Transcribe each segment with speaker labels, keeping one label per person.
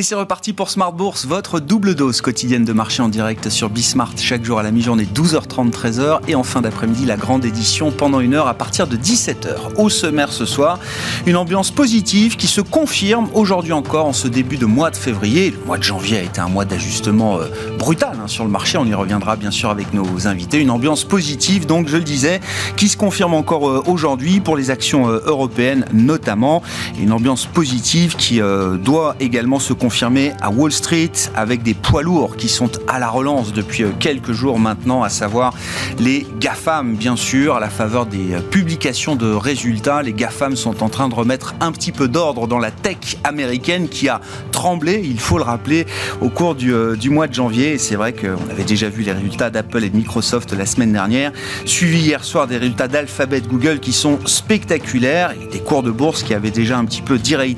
Speaker 1: Et c'est reparti pour Smart Bourse, votre double dose quotidienne de marché en direct sur Bismart chaque jour à la mi-journée 12h30 13h et en fin d'après-midi la grande édition pendant une heure à partir de 17h. Au sommaire ce soir, une ambiance positive qui se confirme aujourd'hui encore en ce début de mois de février. Le mois de janvier a été un mois d'ajustement euh, brutal hein, sur le marché, on y reviendra bien sûr avec nos invités. Une ambiance positive donc je le disais qui se confirme encore euh, aujourd'hui pour les actions euh, européennes notamment. Une ambiance positive qui doit également se confirmer à Wall Street avec des poids lourds qui sont à la relance depuis euh, quelques jours maintenant, à savoir les GAFAM, bien sûr, à la faveur des euh, publications de résultats. Les GAFAM sont en train de remettre un petit peu d'ordre dans la tech américaine qui a tremblé, il faut le rappeler, au cours du, euh, mois de janvier. C'est vrai qu'on avait déjà vu les résultats d'Apple et de Microsoft la semaine dernière, suivi hier soir des résultats d'Alphabet, Google qui sont spectaculaires, et des cours de bourse qui avaient déjà un petit peu déraillé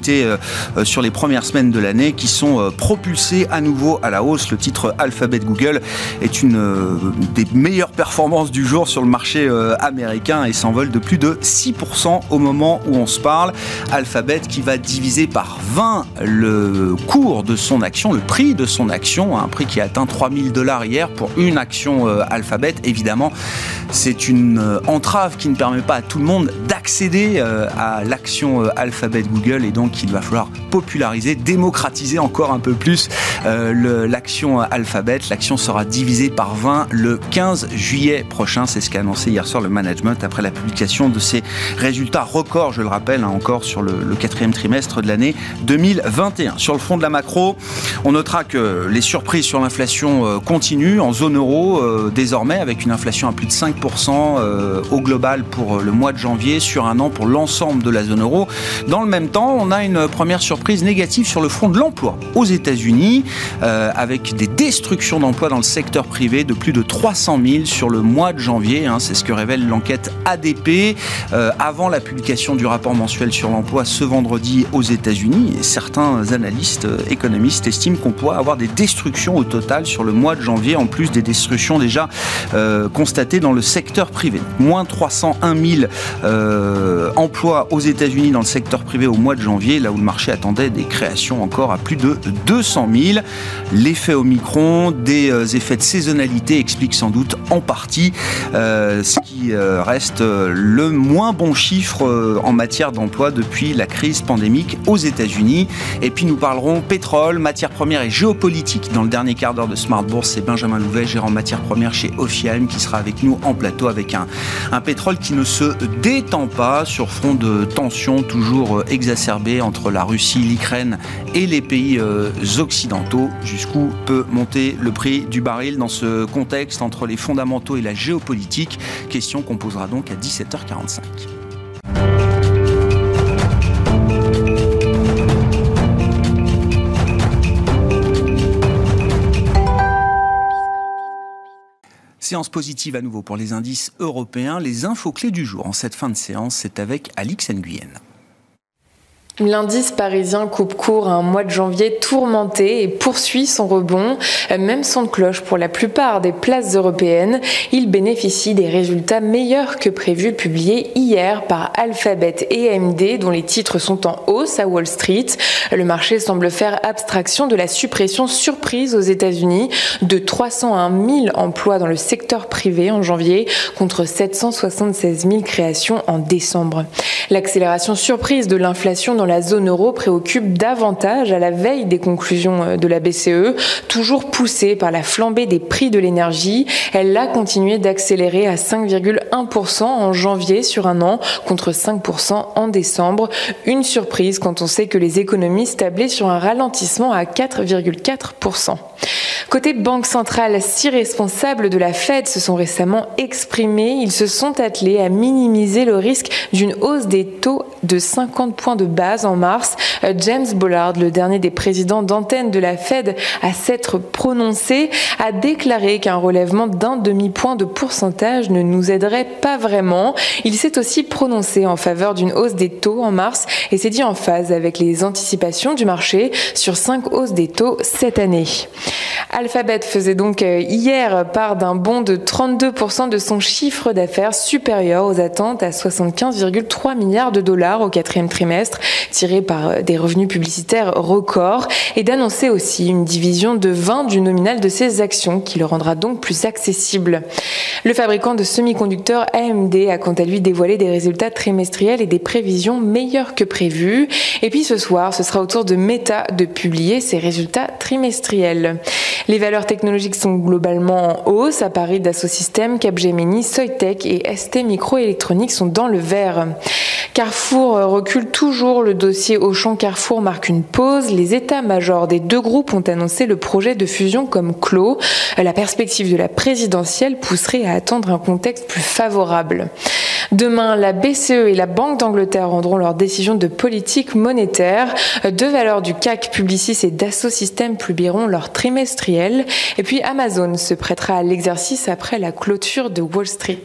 Speaker 1: sur les premières semaines de l'année, qui sont propulsés à nouveau à la hausse. Le titre Alphabet Google est une euh, des meilleures performances du jour sur le marché euh, américain et s'envole de plus de 6% au moment où on se parle. Alphabet qui va diviser par 20 le cours de son action, le prix de son action, un prix qui a atteint 3000 dollars hier pour une action euh, Alphabet. Évidemment, c'est une entrave qui ne permet pas à tout le monde d'accéder à l'action Alphabet Google et donc il va falloir populariser, démocratiser encore un peu plus l'action Alphabet. L'action sera divisée par 20 le 15 juillet prochain. C'est ce qu'a annoncé hier soir le management après la publication de ses résultats records, je le rappelle, hein, encore sur le, quatrième trimestre de l'année 2021. Sur le fond de la macro, on notera que les surprises sur l'inflation euh, continuent en zone euro euh, désormais avec une inflation à plus de 5% euh, au global pour le mois de janvier sur un an pour l'ensemble de la zone euro. Dans le même temps, on a une première surprise négative sur le front de l'emploi aux États-Unis avec des destructions d'emplois dans le secteur privé de plus de 300 000 sur le mois de janvier. Hein. c'est ce que révèle l'enquête ADP euh, avant la publication du rapport mensuel sur l'emploi ce vendredi aux États-Unis. Certains analystes euh, économistes estiment qu'on pourrait avoir des destructions au total sur le mois de janvier, en plus des destructions déjà euh, constatées dans le secteur privé. Moins 301 000 emplois aux États-Unis dans le secteur privé au mois de janvier, là où le marché attendait des créations encore à plus de 200 000. L'effet Omicron, des effets de saisonnalité explique sans doute en partie euh, ce qui euh, reste euh, le moins bon chiffre en matière d'emploi depuis la crise pandémique aux États-Unis. Et puis nous parlerons pétrole, matières premières et géopolitique. Dans le dernier quart d'heure de Smart Bourse, c'est Benjamin Louvet, gérant matières premières chez Ophiam, qui sera avec nous en plateau avec un, pétrole qui ne se détend pas sur front de tensions toujours exacerbées entre la Russie, l'Ukraine et les pays occidentaux. Jusqu'où peut monter le prix du baril dans ce contexte entre les fondamentaux et la géopolitique Question qu'on posera donc à 17h45. Séance positive à nouveau pour les indices européens. Les infos clés du jour en cette fin de séance, c'est avec Alix Nguyen.
Speaker 2: L'indice parisien coupe court un mois de janvier tourmenté et poursuit son rebond. Même son cloche pour la plupart des places européennes. Il bénéficie des résultats meilleurs que prévus publiés hier par Alphabet et AMD dont les titres sont en hausse à Wall Street. Le marché semble faire abstraction de la suppression surprise aux États-Unis de 301 000 emplois dans le secteur privé en janvier contre 776 000 créations en décembre. L'accélération surprise de l'inflation dans la zone euro préoccupe davantage à la veille des conclusions euh, de la BCE, toujours poussée par la flambée des prix de l'énergie. Elle a continué d'accélérer à 5,1% en janvier sur un an contre 5% en décembre. Une surprise quand on sait que les économistes tablaient sur un ralentissement à 4,4%. Côté Banque centrale, six responsables de la Fed se sont récemment exprimés. Ils se sont attelés à minimiser le risque d'une hausse des taux de 50 points de base en mars. Euh, James Bollard, le dernier des présidents d'antenne de la Fed à s'être prononcé, a déclaré qu'un relèvement d'un demi-point de pourcentage ne nous aiderait pas vraiment. Il s'est aussi prononcé en faveur d'une hausse des taux en mars et s'est dit en phase avec les anticipations du marché sur cinq hausses des taux cette année. Alphabet faisait donc euh, hier part d'un bond de 32% de son chiffre d'affaires supérieur aux attentes à 75,3 milliards de dollars au quatrième trimestre. Tirés par des revenus publicitaires records et d'annoncer aussi une division de 20 du nominal de ses actions qui le rendra donc plus accessible. Le fabricant de semi-conducteurs AMD a quant à lui dévoilé des résultats trimestriels et des prévisions meilleures que prévues. Et puis ce soir, ce sera au tour de Meta de publier ses résultats trimestriels. Les valeurs technologiques sont globalement en hausse. À Paris, Dassault Systèmes, Capgemini, Soitec et ST Microélectronique sont dans le vert. Carrefour recule toujours. Le dossier Auchan Carrefour marque une pause. Les états-majors des deux groupes ont annoncé le projet de fusion comme clos. La perspective de la présidentielle pousserait à attendre un contexte plus favorable. Demain, la BCE et la Banque d'Angleterre rendront leur décision de politique monétaire. Deux valeurs du CAC Publicis et Dassault Systèmes publieront leur trimestriel. Et puis Amazon se prêtera à l'exercice après la clôture de Wall Street.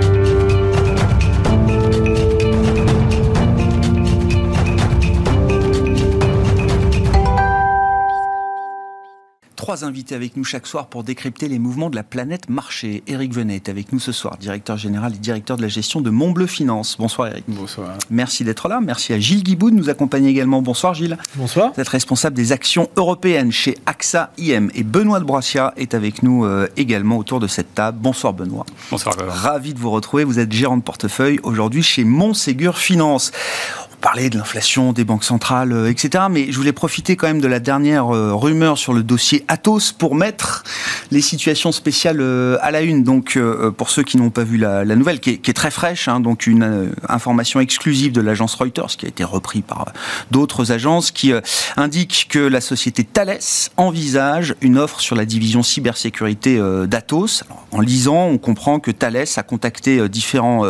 Speaker 1: Trois invités avec nous chaque soir pour décrypter les mouvements de la planète marché. Eric Venet est avec nous ce soir, directeur général et directeur de la gestion de Montbleu Finance. Bonsoir Eric.
Speaker 3: Bonsoir.
Speaker 1: Merci d'être là. Merci à Gilles Guiboud de nous accompagner également. Bonsoir Gilles.
Speaker 3: Bonsoir.
Speaker 1: Vous êtes responsable des actions européennes chez AXA IM. Et Benoît de Brassia est avec nous euh, également autour de cette table. Bonsoir Benoît.
Speaker 3: Bonsoir.
Speaker 1: Ravi de vous retrouver. Vous êtes gérant de portefeuille aujourd'hui chez Montségur Finance parler de l'inflation, des banques centrales, euh, etc. Mais je voulais profiter quand même de la dernière euh, rumeur sur le dossier Atos pour mettre les situations spéciales euh, à la une. Donc, pour ceux qui n'ont pas vu la, nouvelle, qui est, très fraîche, hein, donc une information exclusive de l'agence Reuters, qui a été repris par d'autres agences, qui indique que la société Thales envisage une offre sur la division cybersécurité d'Atos. En lisant, on comprend que Thales a contacté différents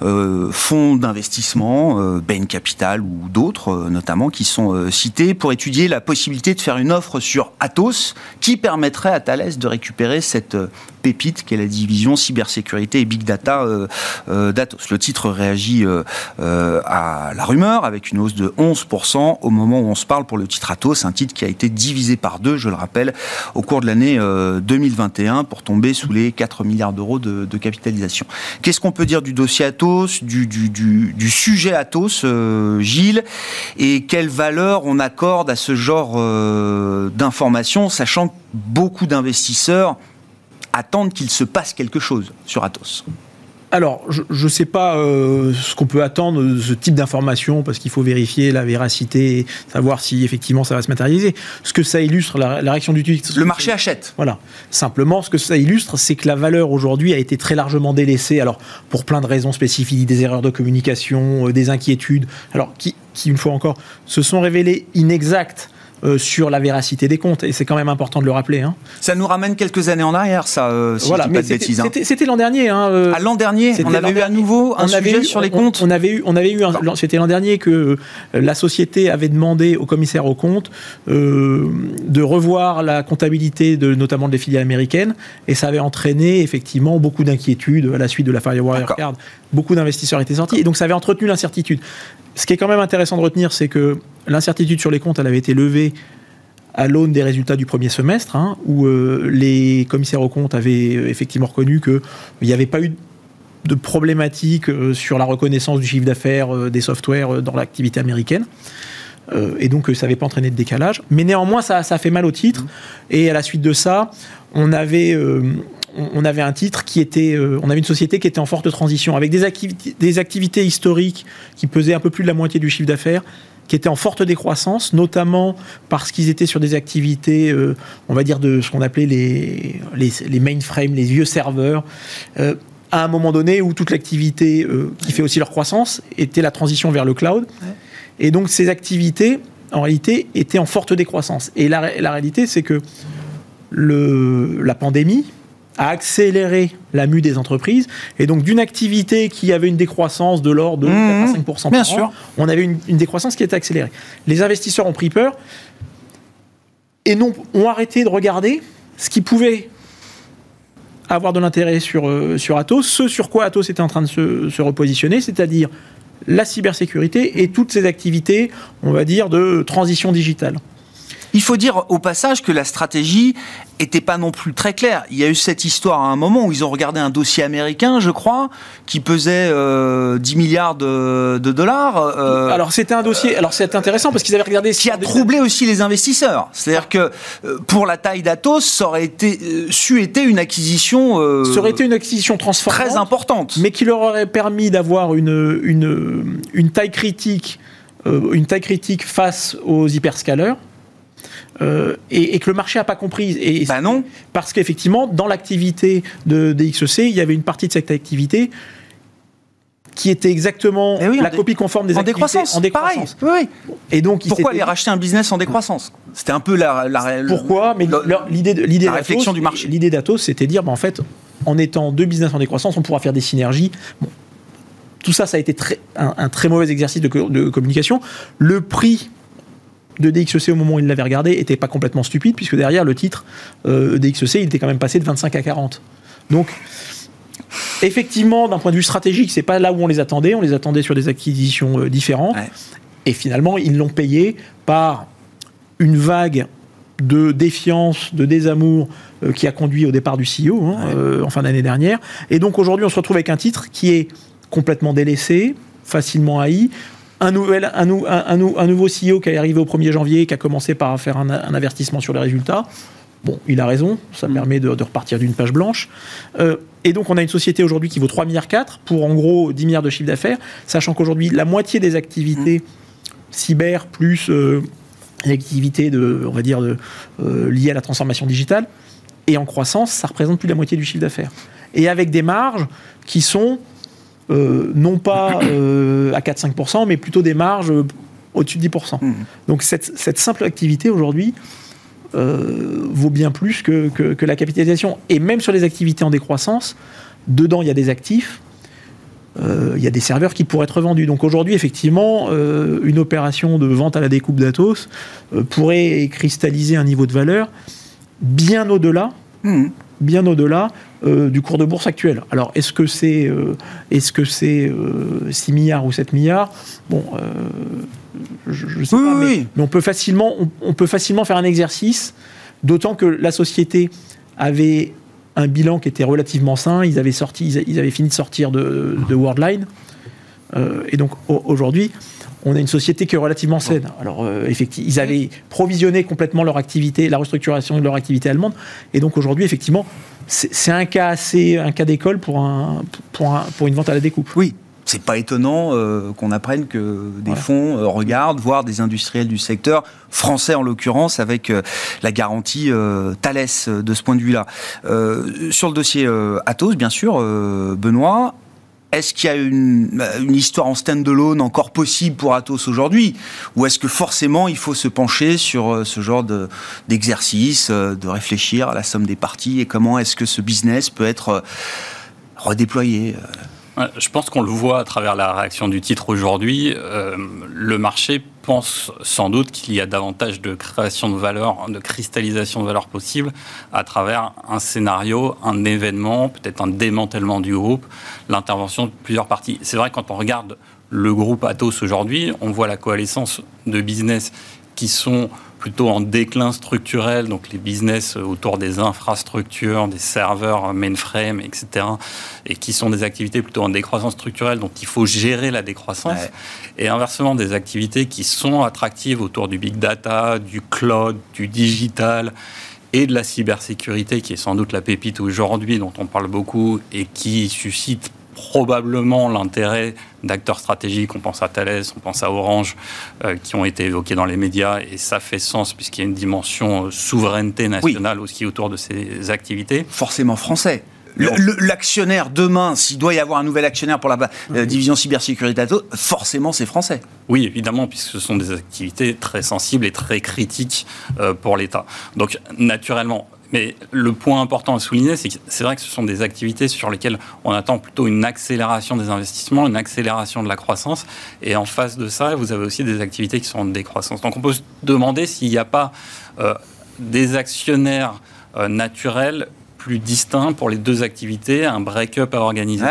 Speaker 1: fonds d'investissement, Bain Capital, ou d'autres euh, notamment qui sont euh, cités pour étudier la possibilité de faire une offre sur Atos qui permettrait à Thales de récupérer cette euh, pépite qui est la division cybersécurité et big data d'Atos. Le titre réagit à la rumeur avec une hausse de 11% au moment où on se parle pour le titre Atos, un titre qui a été divisé par deux, je le rappelle, au cours de l'année 2021 pour tomber sous les 4 milliards d'euros de, capitalisation. Qu'est-ce qu'on peut dire du dossier Atos, du, sujet Atos euh, Gilles, et quelle valeur on accorde à ce genre euh, d'informations, sachant que beaucoup d'investisseurs attendent qu'il se passe quelque chose sur Atos
Speaker 3: alors, je ne sais pas euh, ce qu'on peut attendre de ce type d'information, parce qu'il faut vérifier la véracité, savoir si effectivement ça va se matérialiser. Ce que ça illustre, la, réaction du titre...
Speaker 1: Le marché achète.
Speaker 3: Voilà. Simplement, ce que ça illustre, c'est que la valeur aujourd'hui a été très largement délaissée, alors pour plein de raisons spécifiques, des erreurs de communication, euh, des inquiétudes, alors qui, qui, une fois encore, se sont révélées inexactes euh, sur la véracité des comptes. Et c'est quand même important de le rappeler. Hein.
Speaker 1: Ça nous ramène quelques années en arrière, ça, euh, si voilà, je dis pas de bêtises. Hein.
Speaker 3: C'était l'an dernier. Hein, euh,
Speaker 1: à l'an dernier, on avait eu à nouveau un sujet sur les comptes.
Speaker 3: On, avait eu, on avait eu, c'était l'an dernier que la société avait demandé au commissaire aux comptes de revoir la comptabilité de notamment des filiales américaines, et ça avait entraîné effectivement beaucoup d'inquiétudes à la suite de la Firewire Card. Beaucoup d'investisseurs étaient sortis, et donc ça avait entretenu l'incertitude. Ce qui est quand même intéressant de retenir, c'est que l'incertitude sur les comptes, elle avait été levée à l'aune des résultats du premier semestre, hein, où euh, les commissaires aux comptes avaient euh, effectivement reconnu qu'il n'y avait pas eu de problématique euh, sur la reconnaissance du chiffre d'affaires des softwares dans l'activité américaine. et donc, ça n'avait pas entraîné de décalage. Mais néanmoins, ça, ça, a fait mal au titre. Et à la suite de ça, on avait on avait un titre qui était, euh, on avait une société qui était en forte transition, avec des, activités, des activités historiques qui pesaient un peu plus de la moitié du chiffre d'affaires, qui étaient en forte décroissance, notamment parce qu'ils étaient sur des activités, euh, on va dire, de ce qu'on appelait les, les, mainframes, les vieux serveurs, euh, à un moment donné où toute l'activité qui fait aussi leur croissance était la transition vers le cloud. Et donc ces activités, en réalité, étaient en forte décroissance. Et la, la réalité, c'est que le, la pandémie, a accéléré la mue des entreprises. Et donc, d'une activité qui avait une décroissance de l'ordre de 4 5 par
Speaker 1: Bien sûr.
Speaker 3: on avait une, décroissance qui était accélérée. Les investisseurs ont pris peur et non, ont arrêté de regarder ce qui pouvait avoir de l'intérêt sur, euh, sur Atos, ce sur quoi Atos était en train de se, se repositionner, c'est-à-dire la cybersécurité et toutes ces activités, on va dire, de transition digitale.
Speaker 1: Il faut dire au passage que la stratégie était pas non plus très claire. Il y a eu cette histoire à un moment où ils ont regardé un dossier américain, je crois, qui pesait 10 euh, milliards de, dollars.
Speaker 3: Euh, alors c'était un dossier, alors c'est intéressant parce qu'ils avaient regardé...
Speaker 1: Qui a troublé aussi les investisseurs. C'est-à-dire que euh, pour la taille d'Atos, ça aurait été, su été une acquisition...
Speaker 3: ça aurait été une acquisition transformante.
Speaker 1: Très importante.
Speaker 3: Mais qui leur aurait permis d'avoir une, une, une taille critique une taille critique face aux hyperscalers euh, et, que le marché n'a pas compris. Et
Speaker 1: bah non.
Speaker 3: Parce qu'effectivement, dans l'activité de, XEC, il y avait une partie de cette activité qui était exactement eh la copie conforme des
Speaker 1: en
Speaker 3: activités
Speaker 1: décroissance. en décroissance. Oui,
Speaker 3: Et donc,
Speaker 1: pourquoi aller racheter un business en décroissance? C'était un peu la, la
Speaker 3: pourquoi Mais l'idée l'idée
Speaker 1: réflexion du marché.
Speaker 3: L'idée d'Atos, c'était dire, bah, en fait, en étant deux business en décroissance, on pourra faire des synergies. tout ça, ça a été très, un, très mauvais exercice de, de communication. Le prix de DXEC au moment où il l'avait regardé était pas complètement stupide, puisque derrière le titre euh, DXEC, il était quand même passé de 25 à 40. Donc, effectivement, d'un point de vue stratégique, c'est pas là où on les attendait. On les attendait sur des acquisitions euh, différentes. Et finalement, ils l'ont payé par une vague de défiance, de désamour euh, qui a conduit au départ du CEO hein, euh, en fin d'année dernière. Et donc aujourd'hui, on se retrouve avec un titre qui est complètement délaissé, facilement haï, un, nouvel, un, un, nouveau CEO qui est arrivé au 1er janvier, qui a commencé par faire un, avertissement sur les résultats. Bon, il a raison, ça permet de, repartir d'une page blanche. Euh, et donc, on a une société aujourd'hui qui vaut 3,4 milliards pour en gros 10 milliards de chiffre d'affaires, sachant qu'aujourd'hui, la moitié des activités cyber plus euh, activités de, on va dire, euh, à la transformation digitale et en croissance, ça représente plus de la moitié du chiffre d'affaires. Et avec des marges qui sont euh, non pas euh, à 4-5%, mais plutôt des marges euh, au-dessus de 10%. Mmh. Donc cette, simple activité aujourd'hui vaut bien plus que, que, la capitalisation. Et même sur les activités en décroissance, dedans il y a des actifs, il y a des serveurs qui pourraient être vendus. Donc aujourd'hui, effectivement, une opération de vente à la découpe d'Atos pourrait cristalliser un niveau de valeur bien au-delà. Mmh. Bien au-delà euh, du cours de bourse actuel. Alors, est-ce que c'est euh, est-ce que c'est 6 euh, milliards ou 7 milliards? Bon, je ne sais pas, mais, on peut facilement on, peut facilement faire un exercice, d'autant que la société avait un bilan qui était relativement sain. Ils avaient sorti, ils avaient fini de sortir de, de Worldline, et donc aujourd'hui on a une société qui est relativement saine. Alors, effectivement, ils avaient provisionné complètement leur activité, la restructuration de leur activité allemande. Et donc, aujourd'hui, effectivement, c'est un cas assez, un cas d'école pour, un, pour, pour une vente à la découpe.
Speaker 1: Oui, c'est pas étonnant euh, qu'on apprenne que des fonds euh, regardent, voire des industriels du secteur, français en l'occurrence, avec euh, la garantie Thales de ce point de vue-là. sur le dossier Atos, bien sûr, Benoît, est-ce qu'il y a une, histoire en stand-alone encore possible pour Atos aujourd'hui Ou est-ce que forcément il faut se pencher sur euh, ce genre d'exercice, euh, de, réfléchir à la somme des parties et comment est-ce que ce business peut être euh, redéployé
Speaker 4: je pense qu'on le voit à travers la réaction du titre aujourd'hui. le marché pense sans doute qu'il y a davantage de création de valeur, de cristallisation de valeur possible à travers un scénario, un événement, peut-être un démantèlement du groupe, l'intervention de plusieurs parties. C'est vrai quand on regarde le groupe Atos aujourd'hui, on voit la coalescence de business qui sont plutôt en déclin structurel, donc les business autour des infrastructures, des serveurs mainframe, etc., et qui sont des activités plutôt en décroissance structurelle, donc il faut gérer la décroissance, et inversement des activités qui sont attractives autour du big data, du cloud, du digital, et de la cybersécurité, qui est sans doute la pépite aujourd'hui, dont on parle beaucoup, et qui suscite probablement l'intérêt d'acteurs stratégiques, on pense à Thales, on pense à Orange, euh, qui ont été évoqués dans les médias, et ça fait sens puisqu'il y a une dimension euh, souveraineté nationale aussi autour de ces activités.
Speaker 1: Forcément français. L'actionnaire demain, s'il doit y avoir un nouvel actionnaire pour la euh, division cybersécurité, forcément c'est français.
Speaker 4: Oui, évidemment, puisque ce sont des activités très sensibles et très critiques pour l'État. Donc naturellement, mais le point important à souligner, c'est que c'est vrai que ce sont des activités sur lesquelles on attend plutôt une accélération des investissements, une accélération de la croissance. Et en face de ça, vous avez aussi des activités qui sont en décroissance. Donc on peut se demander s'il n'y a pas euh, des actionnaires euh, naturels plus distincts pour les deux activités, un break-up à organiser.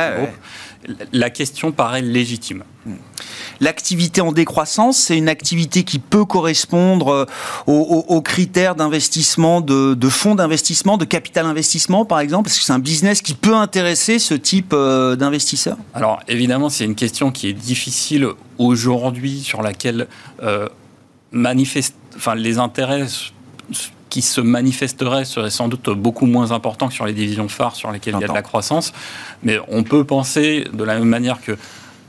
Speaker 4: La question paraît légitime.
Speaker 1: L'activité en décroissance, c'est une activité qui peut correspondre euh, aux, critères d'investissement, de, fonds d'investissement, de capital investissement, par exemple Est-ce que c'est un business qui peut intéresser ce type euh, d'investisseurs?
Speaker 4: Alors, évidemment, c'est une question qui est difficile aujourd'hui, sur laquelle euh, enfin, les intérêts qui se manifesteraient seraient sans doute beaucoup moins importants que sur les divisions phares sur lesquelles il y a de la croissance. Mais on peut penser de la même manière que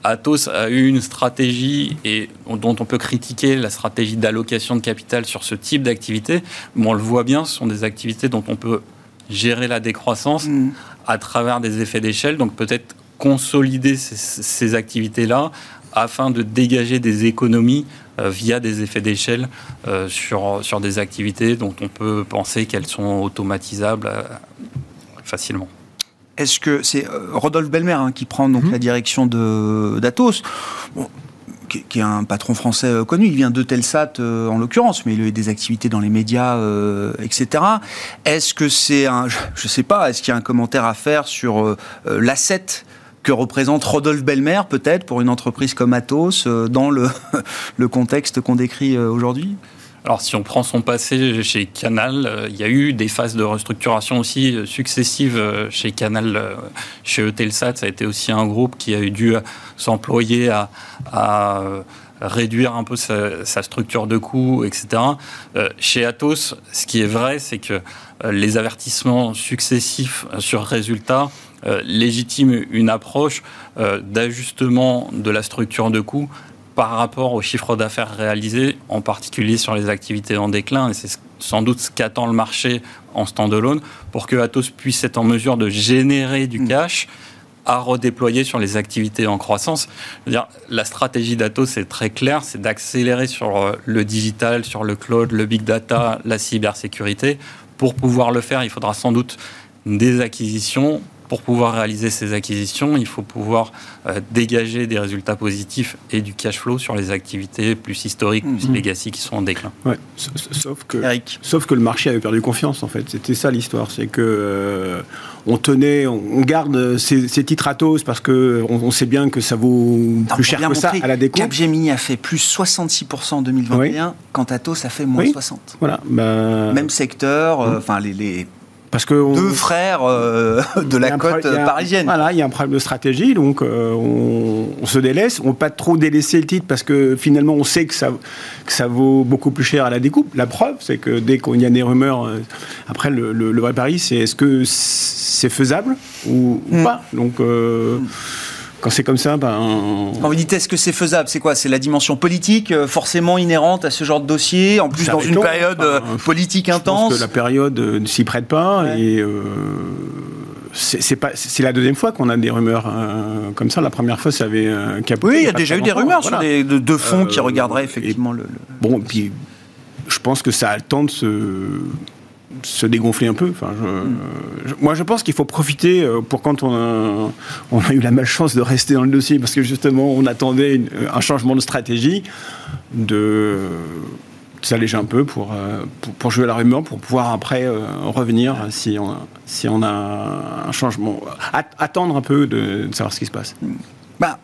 Speaker 4: Atos a eu une stratégie et dont on peut critiquer la stratégie d'allocation de capital sur ce type d'activité, mais on le voit bien, ce sont des activités dont on peut gérer la décroissance mm. à travers des effets d'échelle, donc peut-être consolider ces, activités-là afin de dégager des économies via des effets d'échelle euh, sur, sur des activités dont on peut penser qu'elles sont automatisables euh, facilement.
Speaker 1: Est-ce que c'est euh, Rodolphe Belmer hein, qui prend donc mhm. la direction de d'Atos qui, est un patron français euh, connu, il vient de Telsat euh, en l'occurrence, mais il a eu des activités dans les médias, etc. Est-ce que c'est un, je ne sais pas, est-ce qu'il y a un commentaire à faire sur l'asset que représente Rodolphe Belmer, peut-être, pour une entreprise comme Atos, dans le, contexte qu'on décrit aujourd'hui?
Speaker 4: Alors, si on prend son passé chez Canal, euh, il y a eu des phases de restructuration aussi euh, successives euh, chez Canal, chez Eutelsat. Ça a été aussi un groupe qui a eu dû s'employer à, réduire un peu sa, structure de coûts, etc. chez Atos, ce qui est vrai, c'est que les avertissements successifs sur résultats légitiment une approche d'ajustement de la structure de coûts par rapport au chiffre d'affaires réalisé, en particulier sur les activités en déclin. Et c'est sans doute ce qu'attend le marché en standalone pour que Atos puisse être en mesure de générer du mm. cash à redéployer sur les activités en croissance. dire, la stratégie d'Atos est très claire, c'est d'accélérer sur euh, le digital, sur le cloud, le big data, la cybersécurité. Pour pouvoir le faire, il faudra sans doute des acquisitions, pour pouvoir réaliser ces acquisitions, il faut pouvoir euh, dégager des résultats positifs et du cash flow sur les activités plus historiques, plus mhm. legacy qui sont en déclin.
Speaker 5: Ouais. Sauf, que, sauf que le marché avait perdu confiance en fait. C'était ça l'histoire. C'est que euh, on tenait, on garde ces, titres Atos parce qu'on on sait bien que ça vaut plus cher que ça à la découpe.
Speaker 1: Capgemini a fait plus 66% en 2021 quand Atos a fait moins 60%.
Speaker 5: Voilà.
Speaker 1: Bah, Même secteur, euh, enfin les, les parce que deux frères euh, de la côte parisienne.
Speaker 5: Voilà, il y a un problème de stratégie, donc euh, on, se délaisse. On ne pas trop délaisser le titre parce que finalement on sait que ça, que ça vaut beaucoup plus cher à la découpe. La preuve, c'est que dès qu'il y a des rumeurs, euh, après le, vrai pari, c'est est-ce que c'est faisable ou, mm. pas. Donc mm quand c'est comme ça, ben.
Speaker 1: Quand vous dites est-ce que c'est faisable, c'est quoi? C'est la dimension politique euh, forcément inhérente à ce genre de dossier, en plus dans une période euh, politique intense. Je
Speaker 5: pense que la période euh, ne s'y prête pas et. c'est pas c'est la deuxième fois qu'on a des rumeurs comme ça. La première fois, ça avait
Speaker 1: capoté. Oui, il y a déjà eu des rumeurs sur des de, fonds qui regarderaient effectivement le, le,
Speaker 5: Bon, puis je pense que ça a le temps de se se dégonfler un peu. Enfin, moi, je pense qu'il faut profiter euh, pour quand on a, a, eu la malchance de rester dans le dossier, parce que justement, on attendait un changement de stratégie, de s'alléger un peu pour, euh, pour, jouer à la rumeur, pour pouvoir après euh, revenir si on, si on a un changement. attendre un peu de savoir ce qui se passe.
Speaker 1: Bah,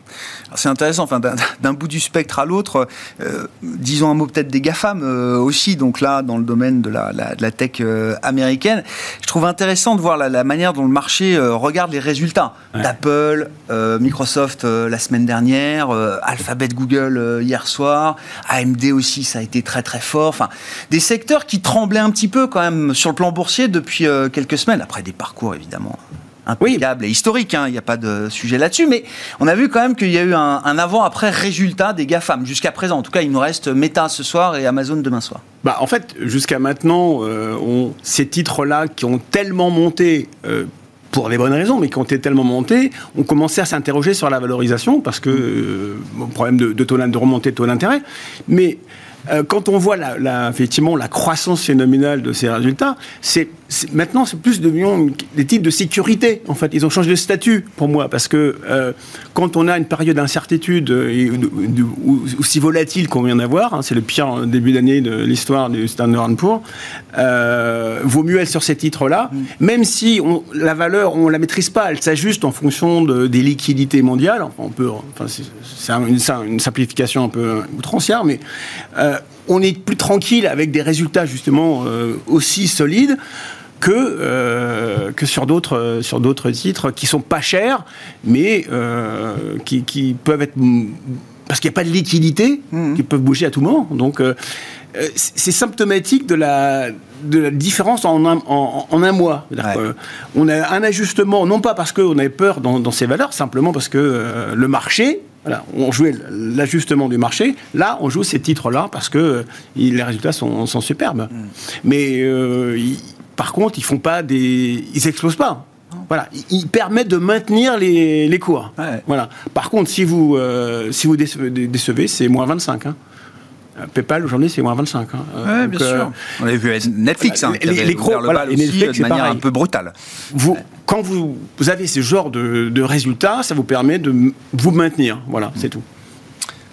Speaker 1: c'est intéressant, enfin, d'un bout du spectre à l'autre, euh, disons un mot peut-être des GAFAM euh, aussi, donc là, dans le domaine de la, de la tech euh, américaine. Je trouve intéressant de voir la, manière dont le marché regarde les résultats d'Apple, Microsoft la semaine dernière, Alphabet, Google hier soir, AMD aussi, ça a été très très fort. Enfin, des secteurs qui tremblaient un petit peu quand même sur le plan boursier depuis quelques semaines, après des parcours évidemment impeccable et historique, hein, il n'y a pas de sujet là-dessus, mais on a vu quand même qu'il y a eu un, avant-après résultat des GAFAM jusqu'à présent. En tout cas, il nous reste Meta ce soir et Amazon demain soir.
Speaker 5: Bah, en fait, jusqu'à maintenant, euh, on, ces titres-là qui ont tellement monté. Euh, pour les bonnes raisons, mais qui ont été tellement montés, on commençait à s'interroger sur la valorisation parce que euh, problème de, de, taux, de remontée de taux d'intérêt. Mais quand on voit la, effectivement la croissance phénoménale de ces résultats, c'est maintenant, c'est plus devenu des titres de sécurité. En fait, ils ont changé de statut pour moi parce que euh, quand on a une période d'incertitude et aussi volatile qu'on vient d'avoir, hein, c'est le pire début d'année de l'histoire du Standard Poor's, euh, vaut mieux être sur ces titres-là, mm. même si on, la valeur on la maîtrise pas, elle s'ajuste en fonction de, des liquidités mondiales. Enfin, on peut, enfin, c'est une, une, simplification un peu outrancière, mais euh, on est plus tranquille avec des résultats justement euh, aussi solides que, euh, que sur d'autres euh, sur d'autres titres qui sont pas chers, mais qui, peuvent être parce qu'il n'y a pas de liquidité, mmh. qui peuvent bouger à tout moment. Donc c'est symptomatique de la, de la différence en un, en, un mois. on a un ajustement, non pas parce qu'on avait peur dans, dans, ces valeurs, simplement parce que le marché voilà, on jouait l'ajustement du marché. Là, on joue ces titres-là parce que euh, les résultats sont, superbes. Mm. Mais euh, par contre, ils font pas des, ils explosent pas. Voilà, ils permettent de maintenir les, cours. Voilà. Par contre, si vous euh, si vous décevez, c'est moins 25. Euh, PayPal aujourd'hui c'est moins 25. Hein.
Speaker 1: Euh, bien sûr. On a vu Netflix, hein, les, les gros, voilà, aussi, Netflix, de manière un peu brutale.
Speaker 5: Vous, quand vous, vous, avez ce genre de, de, résultats, ça vous permet de vous maintenir. Voilà, c'est tout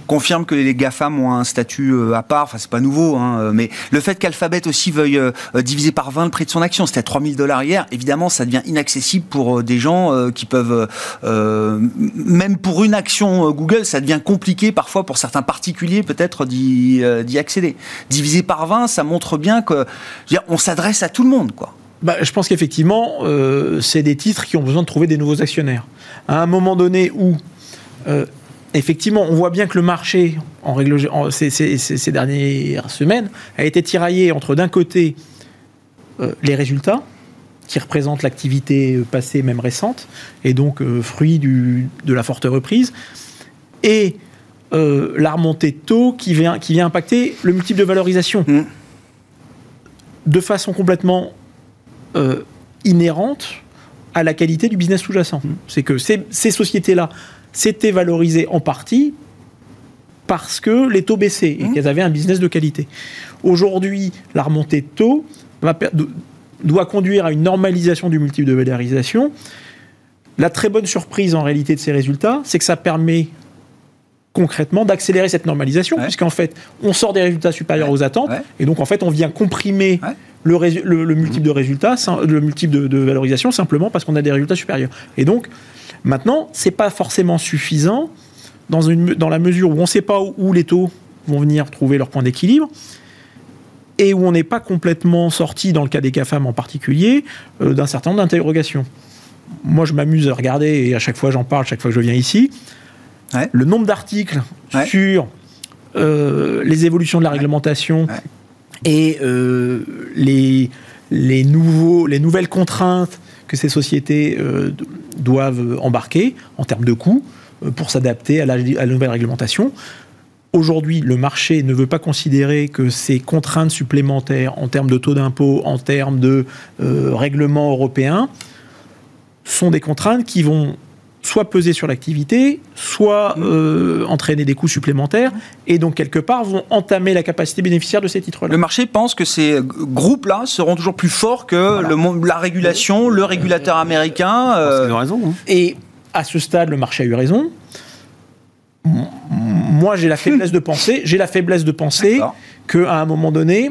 Speaker 1: confirme que les GAFAM ont un statut euh, à part. Enfin, c'est pas nouveau, hein, euh, mais le fait qu'Alphabet aussi veuille euh, diviser par 20 le prix de son action, c'était à 3000 dollars hier, évidemment, ça devient inaccessible pour des gens qui peuvent, même pour une action Google, ça devient compliqué parfois pour certains particuliers peut-être d'y accéder. Diviser par 20, ça montre bien que, on s'adresse à tout le monde, quoi.
Speaker 3: Bah, je pense qu'effectivement, c'est des titres qui ont besoin de trouver des nouveaux actionnaires. À un moment donné où effectivement, on voit bien que le marché, en règle, ces, dernières semaines, a été tiraillé entre d'un côté euh, les résultats, qui représentent l'activité passée, même récente, et donc euh, fruit de la forte reprise, et euh, la remontée de taux qui vient, qui vient impacter le multiple de valorisation mmh. de façon complètement inhérente à la qualité du business sous-jacent. Mmh. C'est que ces sociétés-là c'était valorisé en partie parce que les taux baissaient et mmh. qu'elles avaient un business de qualité. Aujourd'hui, la remontée de taux doit conduire à une normalisation du multiple de valorisation. La très bonne surprise en réalité de ces résultats, c'est que ça permet concrètement d'accélérer cette normalisation, puisqu'en fait, on sort des résultats supérieurs aux attentes, et donc en fait, on vient comprimer le, multiple de résultats, le multiple de valorisation, simplement parce qu'on a des résultats supérieurs. Et donc, Maintenant, c'est pas forcément suffisant dans, une, dans la mesure où on ne sait pas où, les taux vont venir trouver leur point d'équilibre et où on n'est pas complètement sorti, dans le cas des CAFAM en particulier, euh, d'un certain nombre d'interrogations. Moi, je m'amuse à regarder, et à chaque fois j'en parle, chaque fois que je viens ici, le nombre d'articles sur euh, les évolutions de la réglementation et euh, les, les, nouveaux, les nouvelles contraintes que ces sociétés euh, doivent embarquer en termes de coûts euh, pour s'adapter à, la, nouvelle réglementation. Aujourd'hui, le marché ne veut pas considérer que ces contraintes supplémentaires en termes de taux d'impôt, en termes de euh, règlements européens, sont des contraintes qui vont soit peser sur l'activité, soit euh, entraîner des coûts supplémentaires, et donc quelque part vont entamer la capacité bénéficiaire de ces titres-là.
Speaker 1: Le marché pense que ces groupes-là seront toujours plus forts que le, la régulation, le régulateur américain.
Speaker 5: Euh... raison. Hein.
Speaker 3: Et à ce stade, le marché a eu raison. Moi, j'ai la faiblesse de penser, j'ai la faiblesse de penser qu'à un moment donné,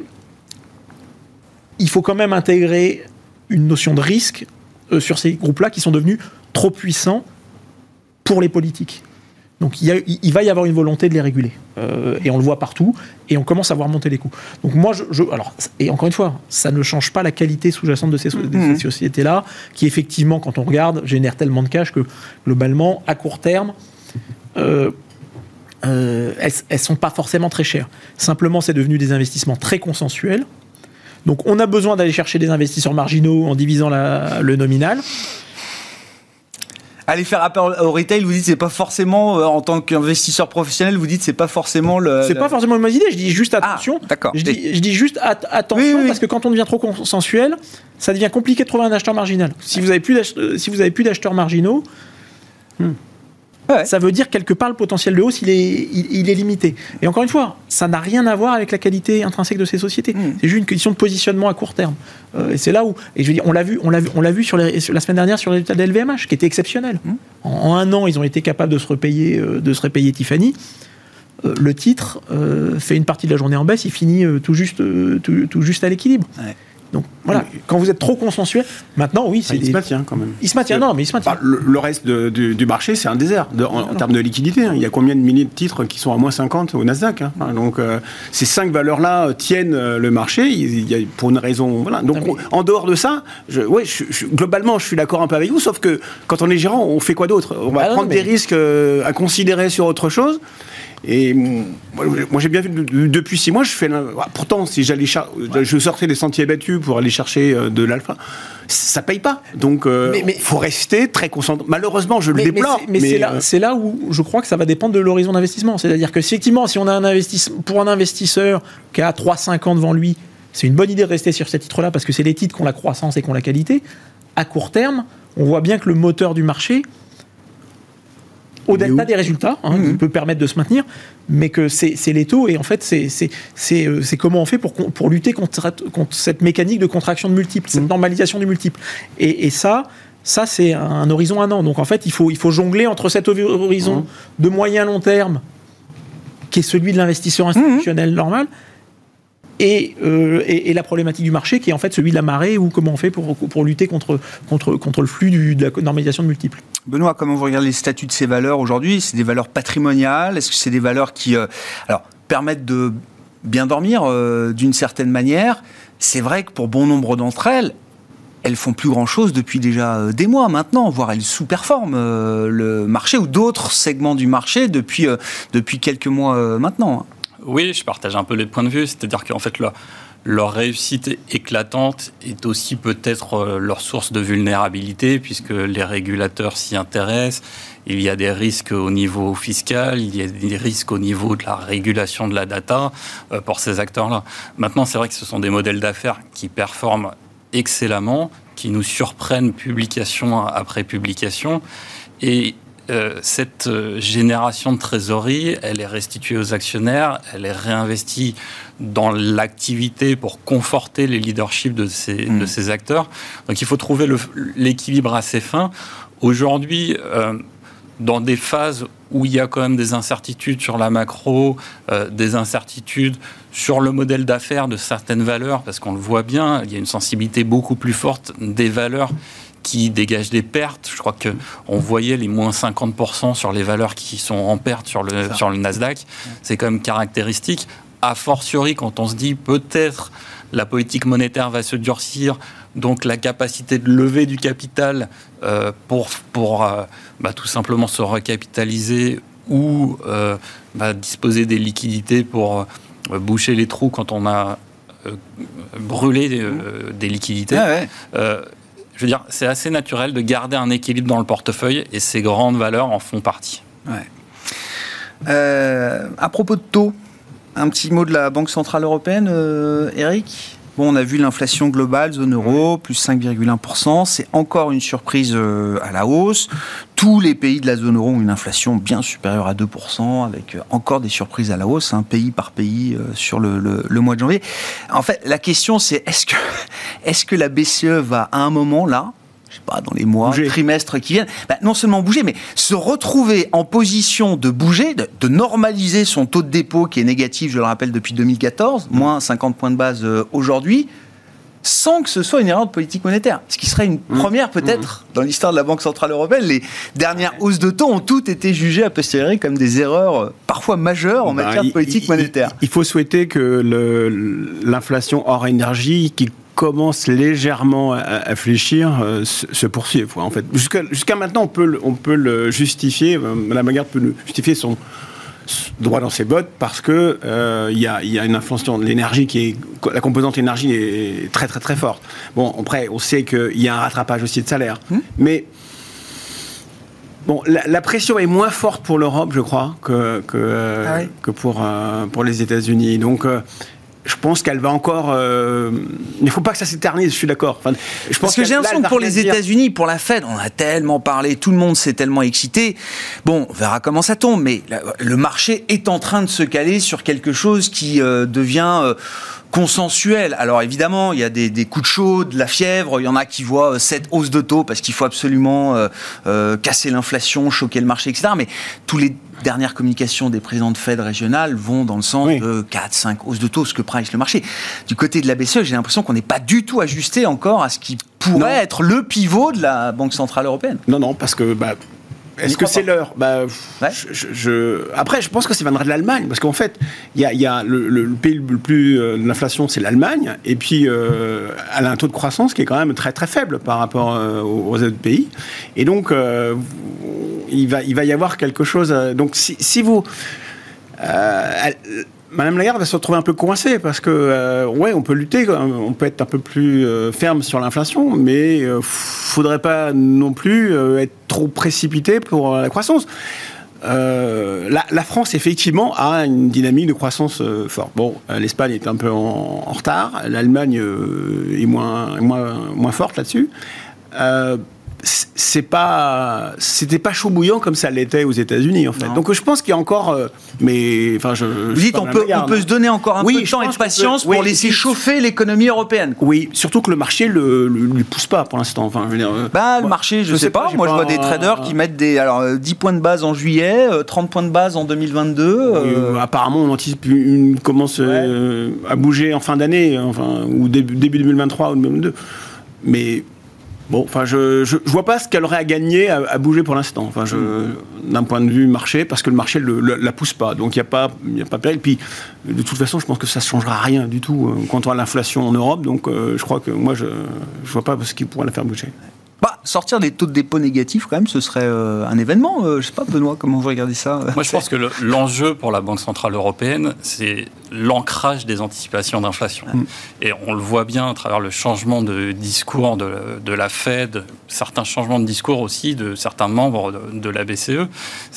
Speaker 3: il faut quand même intégrer une notion de risque euh, sur ces groupes-là qui sont devenus trop puissants pour les politiques. Donc il, va y avoir une volonté de les réguler. Euh, et on le voit partout, et on commence à voir monter les coûts. Donc moi, je, alors, et encore une fois, ça ne change pas la qualité sous-jacente de ces, mmh. sociétés-là, qui effectivement, quand on regarde, génèrent tellement de cash que globalement, à court terme, euh, euh, elles ne sont pas forcément très chères. Simplement, c'est devenu des investissements très consensuels. Donc on a besoin d'aller chercher des investisseurs marginaux en divisant le nominal
Speaker 1: aller faire appel au retail, vous dites c'est pas forcément euh, en tant qu'investisseur professionnel, vous dites c'est pas forcément le.
Speaker 3: C'est pas forcément une mauvaise idée. Je dis juste ah, attention. d'accord. Je dis, je dis juste attention parce que quand on devient trop consensuel, ça devient compliqué de trouver un acheteur marginal. Si vous avez plus si vous avez plus d'acheteurs marginaux. Hmm. Ça veut dire quelque part le potentiel de hausse, il est, il, est limité. Et encore une fois, ça n'a rien à voir avec la qualité intrinsèque de ces sociétés. Mm. C'est juste une question de positionnement à court terme. Euh, et c'est là où, et je veux dire, on l'a vu, on l'a vu, on l'a vu sur, la semaine dernière sur les résultats de LVMH, qui était exceptionnel. Mm. En, un an, ils ont été capables de se repayer, euh, de se repayer Tiffany. Euh, le titre fait une partie de la journée en baisse, il finit tout juste, tout, juste à l'équilibre. Donc voilà, quand vous êtes trop consensuel, maintenant oui,
Speaker 5: c'est. il se maintient quand même.
Speaker 3: Il se maintient, non, mais il se maintient.
Speaker 5: Bah, le, reste du, marché, c'est un désert en, termes de liquidité. Hein. Il y a combien de milliers de titres qui sont à moins 50 au Nasdaq hein. Donc euh, ces cinq valeurs-là tiennent euh, le marché il y a, pour une raison. Voilà. Donc en dehors de ça, je, ouais, globalement, je suis d'accord un peu avec vous, sauf que quand on est gérant, on fait quoi d'autre? On va ah prendre des risques euh, à considérer sur autre chose. Et moi, j'ai bien vu depuis six mois, je fais. Pourtant, si j'allais je sortais des sentiers battus pour aller chercher euh, de l'alpha, ça paye pas. Donc, il euh, faut rester très concentré. Malheureusement, je le déplore.
Speaker 3: Mais, euh, c'est là, où je crois que ça va dépendre de l'horizon d'investissement. C'est-à-dire que effectivement, si on a un investissement pour un investisseur qui a 3-5 ans devant lui, c'est une bonne idée de rester sur ces titres-là parce que c'est les titres qui ont la croissance et qui ont la qualité. À court terme, on voit bien que le moteur du marché, au delta des résultats, hein, qui mhm. peut permettre de se maintenir, mais que c'est les taux, et en fait, c'est euh, comment on fait pour, pour lutter contre, contre, cette mécanique de contraction de multiples, cette mhm. normalisation du multiple. Et, ça, ça c'est un horizon un an. Donc en fait, il faut, il faut jongler entre cet horizon mhm. de moyen long terme, qui est celui de l'investisseur institutionnel normal, euh, et, la problématique du marché qui est en fait celui de la marée ou comment on fait pour, pour lutter contre, contre, contre le flux de la normalisation de multiples.
Speaker 1: Benoît, comment vous regardez les statuts de ces valeurs aujourd'hui? C'est des valeurs patrimoniales? Est-ce que c'est des valeurs qui euh, alors, permettent de bien dormir euh, d'une certaine manière? C'est vrai que pour bon nombre d'entre elles, elles font plus grand chose depuis déjà des mois maintenant, voire elles sous-performent le marché ou d'autres segments du marché depuis, depuis quelques mois maintenant.
Speaker 4: Oui, je partage un peu les points de vue. C'est-à-dire qu'en fait, leur, réussite éclatante est aussi peut-être euh, leur source de vulnérabilité, puisque les régulateurs s'y intéressent. Il y a des risques au niveau fiscal, il y a des risques au niveau de la régulation de la data euh, pour ces acteurs-là. Maintenant, c'est vrai que ce sont des modèles d'affaires qui performent excellemment, qui nous surprennent publication après publication. Et euh, cette euh, génération de trésorerie, elle est restituée aux actionnaires, elle est réinvestie dans l'activité pour conforter les leaderships de ces, de mm. ces acteurs. Donc il faut trouver l'équilibre assez fin. Aujourd'hui, euh, dans des phases où il y a quand même des incertitudes sur la macro, des incertitudes sur le modèle d'affaires de certaines valeurs, parce qu'on le voit bien, il y a une sensibilité beaucoup plus forte des valeurs qui dégagent des pertes. Je crois que on voyait les moins 50% sur les valeurs qui sont en perte sur le, sur le Nasdaq. C'est quand même caractéristique. A fortiori, quand on se dit peut-être la politique monétaire va se durcir, donc la capacité de lever du capital euh, pour, pour euh, bah, tout simplement se recapitaliser ou euh, bah, disposer des liquidités pour boucher les trous quand on a brûlé des liquidités. Ah je veux dire, c'est assez naturel de garder un équilibre dans le portefeuille et ces grandes valeurs en font partie.
Speaker 1: Euh, à propos de taux, un petit mot de la Banque Centrale Européenne, euh, Eric? Bon, on a vu l'inflation globale, zone euro, plus 5,1%. C'est encore une surprise euh, à la hausse. Tous les pays de la zone euro ont une inflation bien supérieure à 2%, avec euh, encore des surprises à la hausse, un hein, pays par pays euh, sur le, le, mois de janvier. En fait, la question, c'est est-ce que, est-ce que la BCE va à un moment là je sais pas, dans les mois, trimestres qui viennent, bah, non seulement bouger, mais se retrouver en position de bouger, de, normaliser son taux de dépôt qui est négatif, je le rappelle, depuis 2014, moins 50 points de base euh, aujourd'hui, sans que ce soit une erreur de politique monétaire. Ce qui serait une mmh. première peut-être mmh. dans l'histoire de la Banque Centrale Européenne. Les dernières hausses de taux ont toutes été jugées a posteriori comme des erreurs euh, parfois majeures en bah, matière de politique monétaire.
Speaker 5: Il, faut souhaiter que l'inflation hors énergie, qui commence légèrement à, fléchir euh, se, poursuivre. En fait, jusqu'à maintenant, on peut, on peut le justifier. Euh, Madame Lagarde peut le justifier son droit dans ses bottes parce que euh, il y, a, y, a, une inflation de l'énergie qui est la composante énergie est très très très forte. Bon, après, on sait qu'il y a un rattrapage aussi de salaire, hmm. mais Bon, la, pression est moins forte pour l'Europe, je crois, que, que, ah que pour, pour les États-Unis. Donc, je pense qu'elle va encore. Euh, il ne faut pas que ça s'éternise, je suis d'accord. Enfin,
Speaker 1: je pense que j'ai l'impression que pour les États-Unis, pour la Fed, on a tellement parlé, tout le monde s'est tellement excité. Bon, on verra comment ça tombe, mais le marché est en train de se caler sur quelque chose qui euh, devient. Euh, consensuel. Alors évidemment, il y a des, coups de chaud, de la fièvre. Il y en a qui voient cette hausse de taux parce qu'il faut absolument casser l'inflation, choquer le marché, etc. Mais tous les dernières communications des présidents de Fed régionales vont dans le sens de 4, 5 hausses de taux, ce que price le marché. Du côté de la BCE, j'ai l'impression qu'on n'est pas du tout ajusté encore à ce qui pourrait être le pivot de la Banque Centrale Européenne.
Speaker 5: Non, non, parce que bah, est-ce que c'est l'heure bah, je, Après, je pense que ça viendra de l'Allemagne, parce qu'en fait, il y a, le, pays le plus euh, l'inflation, c'est l'Allemagne, et puis euh, elle a un taux de croissance qui est quand même très très faible par rapport euh, aux autres pays, et donc il va il va y avoir quelque chose. donc si, si vous Madame Lagarde va se retrouver un peu coincée parce que, euh, ouais, on peut lutter, on peut être un peu plus euh, ferme sur l'inflation, mais euh, faudrait pas non plus être trop précipité pour la croissance. La, France, effectivement, a une dynamique de croissance forte. Bon, l'Espagne est un peu en, retard, l'Allemagne est moins, moins forte là-dessus c'est pas c'était pas chaud bouillant comme ça l'était aux États-Unis en fait. Donc je pense qu'il y a encore euh, mais enfin je,
Speaker 1: Vous dites on peut on peut se donner encore un peu de temps et de patience pour laisser chauffer l'économie européenne.
Speaker 5: Oui, surtout que le marché le, lui pousse pas pour l'instant. Enfin,
Speaker 1: euh, bah le marché, je, sais, pas, moi je vois des traders qui mettent des alors 10 euh, points de base en juillet, 30 points de base en 2022.
Speaker 5: apparemment on anticipe une, commence à bouger en fin d'année enfin ou début, début 2023 ou 2022. Mais Bon, enfin, je, je, vois pas ce qu'elle aurait à gagner à, bouger pour l'instant. Enfin, je, d'un point de vue marché, parce que le marché ne la pousse pas. Donc, il n'y a pas, il a pas péril. Puis, de toute façon, je pense que ça ne changera rien du tout euh, quant à l'inflation en Europe. Donc, euh, je crois que moi, je ne vois pas ce qui pourrait la faire bouger.
Speaker 1: Sortir des taux de dépôt négatifs, quand même, ce serait euh, un événement. Je je sais pas, Benoît, comment vous regardez ça?
Speaker 4: Moi, je pense que l'enjeu pour la Banque Centrale Européenne, c'est l'ancrage des anticipations d'inflation. Mm. Et on le voit bien à travers le changement de discours de, de, la Fed, certains changements de discours aussi de certains membres de, la BCE.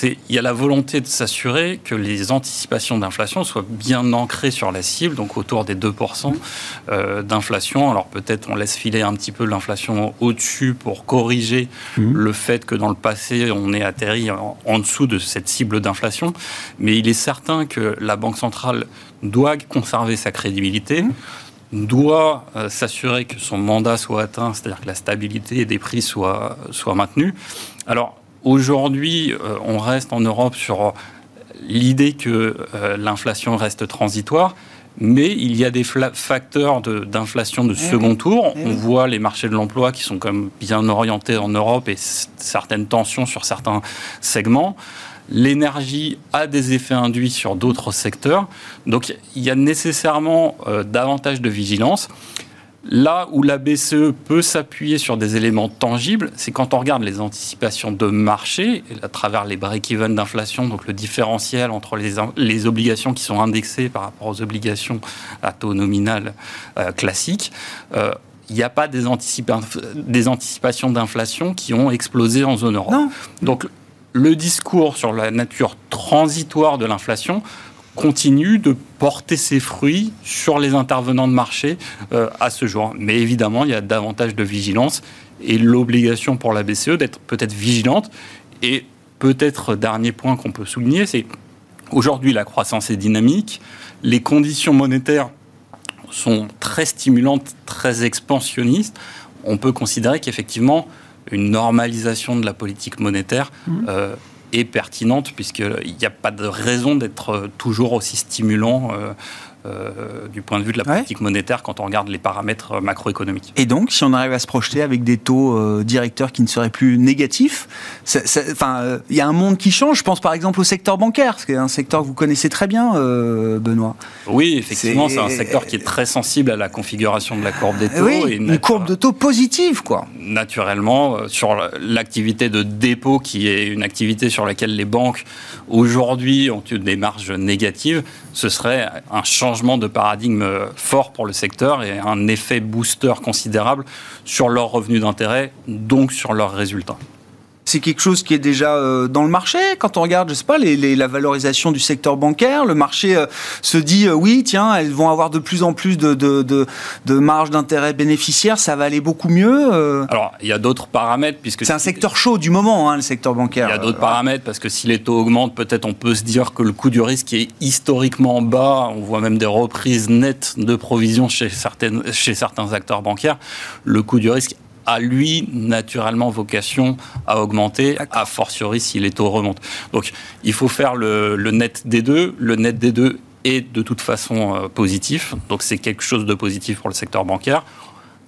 Speaker 4: Il y a la volonté de s'assurer que les anticipations d'inflation soient bien ancrées sur la cible, donc autour des 2% euh, d'inflation. Alors peut-être on laisse filer un petit peu l'inflation au-dessus pour corriger mm. le fait que dans le passé on est atterri en, en dessous de cette cible d'inflation. Mais il est certain que la Banque centrale doit conserver sa crédibilité, doit euh, s'assurer que son mandat soit atteint, c'est-à-dire que la stabilité des prix soit, soit maintenue. Alors aujourd'hui, euh, on reste en Europe sur l'idée que euh, l'inflation reste transitoire. Mais il y a des facteurs d'inflation de, eh second tour. Eh On voit les marchés de l'emploi qui sont bien orientés en Europe et certaines tensions sur certains segments l'énergie a des effets induits sur d'autres secteurs. Donc il y a nécessairement euh, davantage de vigilance. Là où la BCE peut s'appuyer sur des éléments tangibles, c'est quand on regarde les anticipations de marché, à travers les break-even d'inflation, donc le différentiel entre les, obligations qui sont indexées par rapport aux obligations à taux nominal euh, classique. Euh, il n'y a pas des, des anticipations d'inflation qui ont explosé en zone euro. Donc le discours sur la nature transitoire de l'inflation continue de porter ses fruits sur les intervenants de marché euh, à ce jour. Mais évidemment, il y a davantage de vigilance et l'obligation pour la BCE d'être peut-être vigilante. Et peut-être dernier point qu'on peut souligner, c'est aujourd'hui la croissance est dynamique, les conditions monétaires sont très stimulantes, très expansionnistes. On peut considérer qu'effectivement, une normalisation de la politique monétaire mmh. euh, est pertinente, puisqu'il n'y a pas de raison d'être toujours aussi stimulant euh, du point de vue de la politique monétaire quand on regarde les paramètres macroéconomiques.
Speaker 1: Et donc, si on arrive à se projeter avec des taux euh, directeurs qui ne seraient plus négatifs, enfin, euh, il y a un monde qui change. Je pense par exemple au secteur bancaire, qui est un secteur que vous connaissez très bien, Benoît.
Speaker 4: Oui, effectivement, c'est un secteur qui est très sensible à la configuration de la courbe des taux.
Speaker 1: Oui, une courbe de taux positive, quoi.
Speaker 4: Naturellement, sur l'activité de dépôt, qui est une activité sur laquelle les banques aujourd'hui ont eu des marges négatives, ce serait un changement de paradigme fort pour le secteur et un effet booster considérable sur leurs revenus d'intérêt, donc sur leurs résultats.
Speaker 1: C'est quelque chose qui est déjà euh, dans le marché. Quand on regarde, je sais pas, les, la valorisation du secteur bancaire, le marché euh, se dit euh, oui, tiens, elles vont avoir de plus en plus de, de, de, de marge d'intérêt bénéficiaire, ça va aller beaucoup mieux.
Speaker 4: Alors, il y a d'autres paramètres puisque
Speaker 1: c'est un secteur chaud du moment, hein, le secteur bancaire.
Speaker 4: Il y a d'autres paramètres parce que si les taux augmentent, peut-être on peut se dire que le coût du risque est historiquement bas. On voit même des reprises nettes de provisions chez certaines, chez certains acteurs bancaires. Le coût du risque a lui naturellement vocation à augmenter, a fortiori si les taux remontent. Donc il faut faire le, net des deux. Le net des deux est de toute façon euh, positif, donc c'est quelque chose de positif pour le secteur bancaire.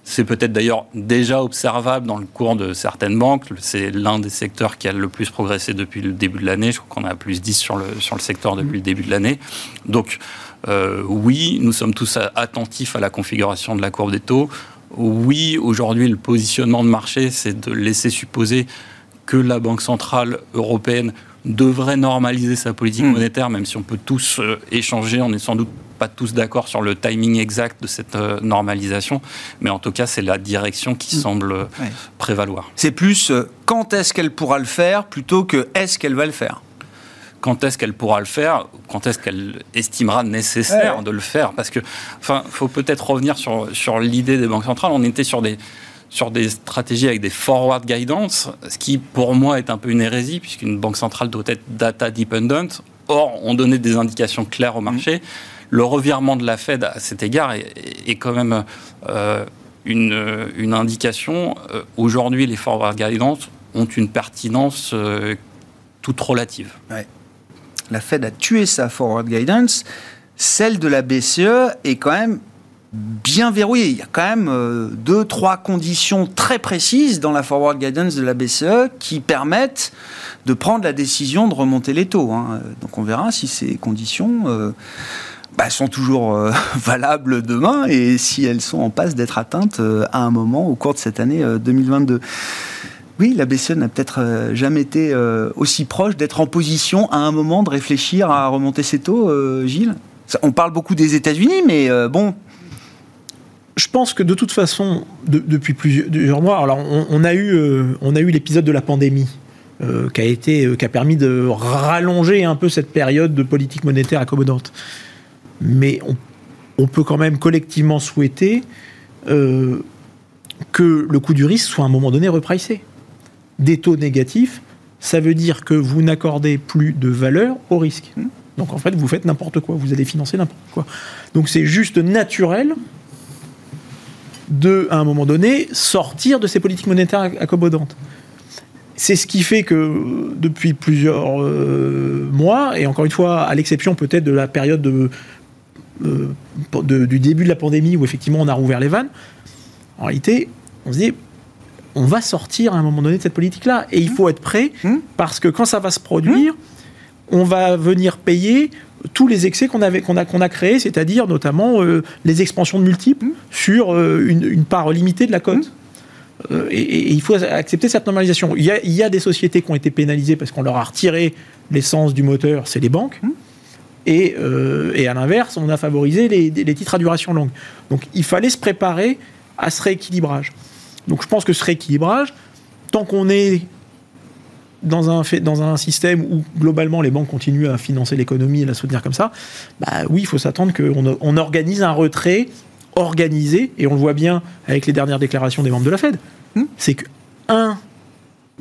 Speaker 4: C'est peut-être d'ailleurs déjà observable dans le cours de certaines banques. C'est l'un des secteurs qui a le plus progressé depuis le début de l'année. Je crois qu'on a plus 10 sur le, sur le secteur depuis le début de l'année. Donc, euh, oui, nous sommes tous attentifs à la configuration de la courbe des taux oui, aujourd'hui, le positionnement de marché, c'est de laisser supposer que la Banque centrale européenne devrait normaliser sa politique hmm. monétaire, même si on peut tous euh, échanger, on n'est sans doute pas tous d'accord sur le timing exact de cette euh, normalisation, mais en tout cas, c'est la direction qui hmm. semble euh, prévaloir.
Speaker 1: C'est plus quand est-ce qu'elle pourra le faire plutôt que est-ce qu'elle va le faire?
Speaker 4: Quand est-ce qu'elle pourra le faire, quand est-ce qu'elle estimera nécessaire de le faire. Parce que, enfin, faut peut-être revenir sur, sur l'idée des banques centrales. On était sur des, sur des stratégies avec des forward guidance, ce qui pour moi est un peu une hérésie, puisqu'une banque centrale doit être data dependent. Or, on donnait des indications claires au marché. Le revirement de la Fed à cet égard est, quand même euh, une, une, indication. Euh, aujourd'hui, les forward guidance ont une pertinence euh, toute relative.
Speaker 1: Ouais la Fed a tué sa forward guidance, celle de la BCE est quand même bien verrouillée. Il y a quand même euh, deux, trois conditions très précises dans la forward guidance de la BCE qui permettent de prendre la décision de remonter les taux. Hein. Donc on verra si ces conditions euh, bah, sont toujours euh, valables demain et si elles sont en passe d'être atteintes à un moment au cours de cette année 2022. Oui, la BCE n'a peut-être euh, jamais été euh, aussi proche d'être en position à un moment de réfléchir à remonter ses taux, euh, Gilles? On parle beaucoup des États-Unis, mais bon.
Speaker 3: Je pense que de toute façon, depuis plusieurs mois, on, a eu, l'épisode de la pandémie. qui a été, qui a permis de rallonger un peu cette période de politique monétaire accommodante. Mais on, on peut quand même collectivement souhaiter que le coût du risque soit à un moment donné repricé des taux négatifs, ça veut dire que vous n'accordez plus de valeur au risque. Donc en fait, vous faites n'importe quoi, vous allez financer n'importe quoi. Donc c'est juste naturel de, à un moment donné, sortir de ces politiques monétaires accommodantes. C'est ce qui fait que depuis plusieurs euh, mois, et encore une fois, à l'exception peut-être de la période de, euh, du début de la pandémie où effectivement on a rouvert les vannes, en réalité, on se dit on va sortir à un moment donné de cette politique-là. Et il faut être prêt, mmh. parce que quand ça va se produire, on va venir payer tous les excès qu'on avait qu'on a qu'on a créés, c'est-à-dire notamment euh, les expansions de multiples mmh. sur euh, une, part limitée de la cote. Mmh. Euh, et, il faut accepter cette normalisation. Il y, a, des sociétés qui ont été pénalisées parce qu'on leur a retiré l'essence du moteur, c'est les banques. Et, à l'inverse, on a favorisé les, les titres à duration longue. Donc il fallait se préparer à ce rééquilibrage. Donc je pense que ce rééquilibrage, tant qu'on est dans un, dans un système où globalement les banques continuent à financer l'économie et la soutenir comme ça, bah oui, il faut s'attendre qu'on on organise un retrait organisé, et on le voit bien avec les dernières déclarations des membres de la Fed. Hmm. C'est que un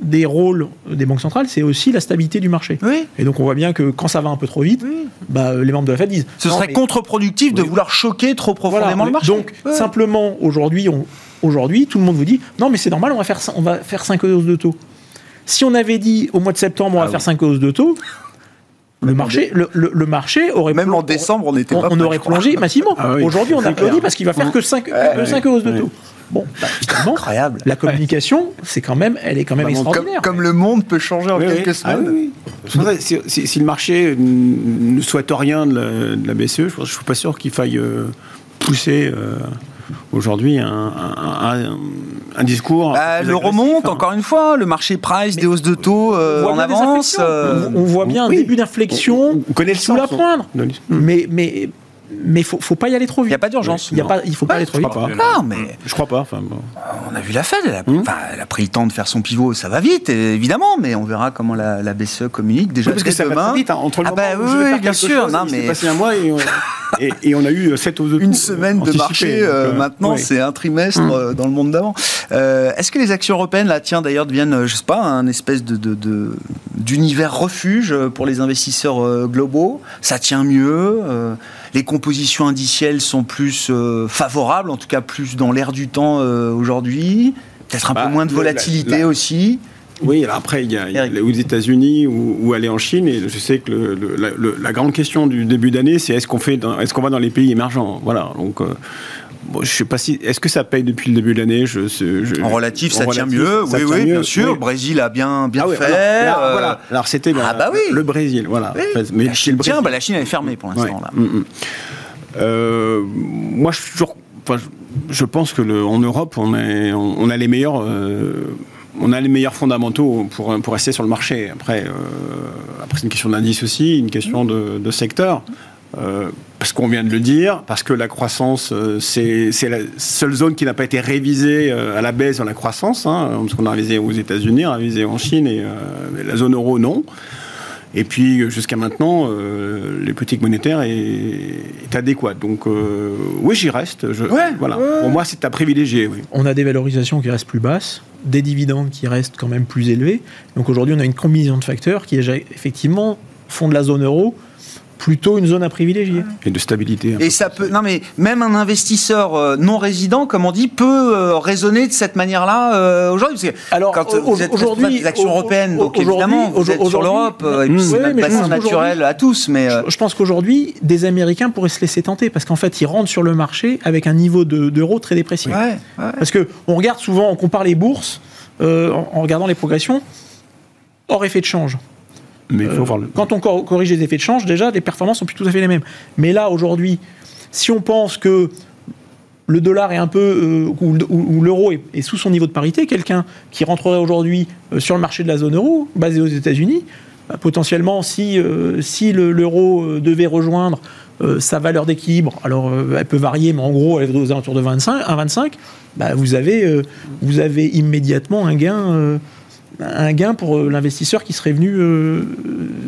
Speaker 3: des rôles des banques centrales, c'est aussi la stabilité du marché. Et donc on voit bien que quand ça va un peu trop vite, bah, les membres de la Fed disent...
Speaker 1: Ce serait contre-productif de vouloir choquer trop profondément le marché.
Speaker 3: Donc simplement, aujourd'hui, on, Aujourd'hui, tout le monde vous dit non, mais c'est normal, on va faire, on va faire 5 hausses de taux. Si on avait dit au mois de septembre, on va ah faire 5 hausses de taux, le marché, le, marché aurait
Speaker 1: même en décembre, on était
Speaker 3: on, aurait plongé massivement. Ah Aujourd'hui, on applaudit parce qu'il va faire que 5, hausses de taux. Bon, bah, Incroyable. la communication, c'est quand même, elle est quand même bah, extraordinaire.
Speaker 1: Comme, le monde peut changer en quelques ah semaines.
Speaker 5: si, le marché ne souhaite rien de la, BCE, je ne suis pas sûr qu'il faille euh, pousser. Euh, aujourd'hui un, discours.
Speaker 1: Bah, le remonte, encore une fois, le marché price, des hausses de taux euh, en avance.
Speaker 3: Euh, on, voit bien un début d'inflexion sous la poindre. Mais, mais mais il faut, faut pas y aller trop vite.
Speaker 1: Il n'y a pas d'urgence.
Speaker 3: Il il faut pas aller trop
Speaker 5: je
Speaker 3: vite.
Speaker 5: crois pas.
Speaker 1: Non, mais
Speaker 5: Je crois pas. Enfin, bon.
Speaker 1: on a vu la Fed, elle a,
Speaker 5: Mmh.
Speaker 1: enfin, elle a pris le temps de faire son pivot, ça va vite, évidemment, mais on verra comment la, la BCE communique. Déjà,
Speaker 5: Oui, parce que ça va
Speaker 1: demain,
Speaker 5: très vite. hein. Entre le
Speaker 1: Ah
Speaker 5: moment
Speaker 1: bah
Speaker 5: où
Speaker 1: oui,
Speaker 5: je vais
Speaker 1: oui,
Speaker 5: faire
Speaker 1: bien sûr.
Speaker 5: chose,
Speaker 1: Non,
Speaker 5: il s'est
Speaker 1: mais-
Speaker 5: passé un mois et on, et, et on a eu sept hausses de taux.
Speaker 1: Une semaine de marché,
Speaker 5: donc,
Speaker 1: euh,
Speaker 5: euh,
Speaker 1: maintenant
Speaker 5: oui.
Speaker 1: c'est un trimestre
Speaker 5: Mm.
Speaker 1: euh, dans le monde d'avant. Euh, Est-ce que les actions européennes, là, tiens, d'ailleurs, deviennent, euh, je sais pas, un espèce de de- de- d'univers refuge euh, pour les investisseurs euh, globaux? Ça tient mieux euh, Les compositions indicielles sont plus euh, favorables, en tout cas plus dans l'air du temps euh, aujourd'hui Peut-être un
Speaker 5: Bah,
Speaker 1: peu moins de volatilité
Speaker 5: la-
Speaker 1: aussi
Speaker 5: Oui, alors après, il y a, il y a
Speaker 1: Eric.
Speaker 5: aux États-Unis ou, ou aller en Chine. Et je sais que le- le- la, le- la grande question du début d'année, c'est est-ce qu'on fait, est-ce qu'on va dans les pays émergents? Voilà. Donc, euh, bon, je sais pas si, est-ce que ça paye depuis le début de l'année je, sais- je-
Speaker 1: En relatif,
Speaker 5: en
Speaker 1: ça tient
Speaker 5: relatif,
Speaker 1: mieux.
Speaker 5: ça
Speaker 1: oui,
Speaker 5: tient
Speaker 1: oui,
Speaker 5: mieux,
Speaker 1: bien sûr.
Speaker 5: oui.
Speaker 1: Le Brésil a bien, bien
Speaker 5: Ah oui,
Speaker 1: fait.
Speaker 5: alors,
Speaker 1: euh,
Speaker 5: voilà. Alors c'était
Speaker 1: ah bah oui.
Speaker 5: le Brésil, voilà.
Speaker 1: oui.
Speaker 5: Mais
Speaker 1: la Chine,
Speaker 5: le
Speaker 1: tiens, bah, la Chine elle est fermée pour l'instant.
Speaker 5: Ouais.
Speaker 1: là.
Speaker 5: Mm, mm. Euh, moi, je enfin, je- je pense que le, en Europe, on, est, on, on a les meilleurs. euh, on a les meilleurs fondamentaux pour, pour rester sur le marché. Après, euh, après c'est une question d'indice aussi, une question de, de secteur. Euh, parce qu'on vient de le dire, parce que la croissance, euh, c'est la seule zone qui n'a pas été révisée euh, à la baisse dans la croissance, hein, parce qu'on a révisé aux États-Unis, on a révisé en Chine et euh, mais la zone euro non. Et puis jusqu'à maintenant, euh, les politiques monétaires est, est adéquate. Donc euh, oui, j'y reste. Je,
Speaker 1: Ouais,
Speaker 5: voilà.
Speaker 1: ouais.
Speaker 5: Pour moi, c'est à privilégier. Oui.
Speaker 3: On a des valorisations qui restent plus basses, des dividendes qui restent quand même plus élevés. Donc aujourd'hui, on a une combinaison de facteurs qui, effectivement, font de la zone euro plutôt une zone à privilégier.
Speaker 5: Et de stabilité.
Speaker 1: Et ça peut, non mais même un investisseur euh, non résident, comme on dit, peut euh, raisonner de cette manière-là euh, aujourd'hui.
Speaker 3: Alors,
Speaker 1: quand
Speaker 3: au-
Speaker 1: vous êtes
Speaker 3: aujourd'hui-
Speaker 1: des actions européennes, donc
Speaker 3: aujourd'hui-
Speaker 1: évidemment, vous êtes sur
Speaker 3: aujourd'hui-
Speaker 1: l'Europe, et puis c'est
Speaker 3: Oui,
Speaker 1: naturel
Speaker 3: qu'aujourd'hui-
Speaker 1: à tous, mais
Speaker 3: Je- Je pense qu'aujourd'hui, des Américains pourraient se laisser tenter parce qu'en fait, ils rentrent sur le marché avec un niveau de- d'euro très
Speaker 1: ouais, ouais.
Speaker 3: Parce que on regarde souvent, on compare les bourses euh, en, en regardant les progressions hors effet de change.
Speaker 5: Mais il faut
Speaker 3: Euh,
Speaker 5: le.
Speaker 3: Quand on cor- corrige les effets de change, déjà, les performances sont plus tout à fait les mêmes. Mais là, aujourd'hui, si on pense que le dollar est un peu, euh, ou, ou- ou l'euro est, est sous son niveau de parité, quelqu'un qui rentrerait aujourd'hui euh, sur le marché de la zone euro, basé aux États-Unis, bah, potentiellement, si, euh, si le- l'euro devait rejoindre euh, sa valeur d'équilibre, alors euh, elle peut varier, mais en gros, elle est aux alentours de 25, 1,25, bah, vous, avez, vous avez immédiatement un gain. Euh, un gain pour euh, l'investisseur qui serait venu euh,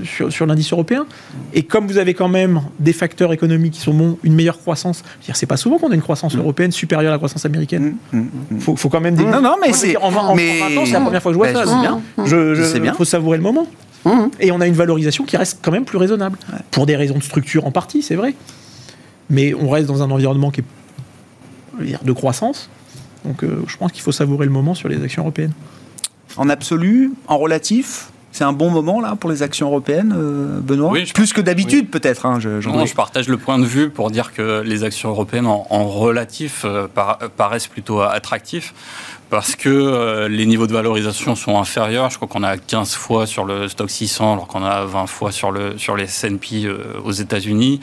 Speaker 3: sur, sur l'indice européen. Et comme vous avez quand même des facteurs économiques qui sont bons, une meilleure croissance, c'est pas souvent qu'on a une croissance européenne supérieure à la croissance américaine.
Speaker 1: Mmh, mmh, mmh.
Speaker 3: Faut, faut quand même des.
Speaker 1: Non, non, mais c'est-
Speaker 3: En, 20 en
Speaker 1: mais-
Speaker 3: 20 ans, c'est la première fois que je vois
Speaker 1: Bah,
Speaker 3: ça.
Speaker 1: sais bien.
Speaker 3: Je,
Speaker 1: Je sais bien.
Speaker 3: faut savourer le moment. Et on a une valorisation qui reste quand même plus raisonnable. Pour des raisons de structure en partie, c'est vrai. Mais on reste dans un environnement qui est de croissance. Donc euh, je pense qu'il faut savourer le moment sur les actions européennes.
Speaker 1: En absolu, en relatif, c'est un bon moment là pour les actions européennes, euh, Benoît.
Speaker 4: Oui,
Speaker 1: Plus que d'habitude peut-être. Hein, je,
Speaker 4: Non, partage le point de vue pour dire que les actions européennes en, en relatif euh, par- paraissent plutôt attractifs parce que euh, les niveaux de valorisation sont inférieurs. Je crois qu'on a 15 fois sur le stock 600 alors qu'on a 20 fois sur, le, sur les S&P euh, aux États-Unis.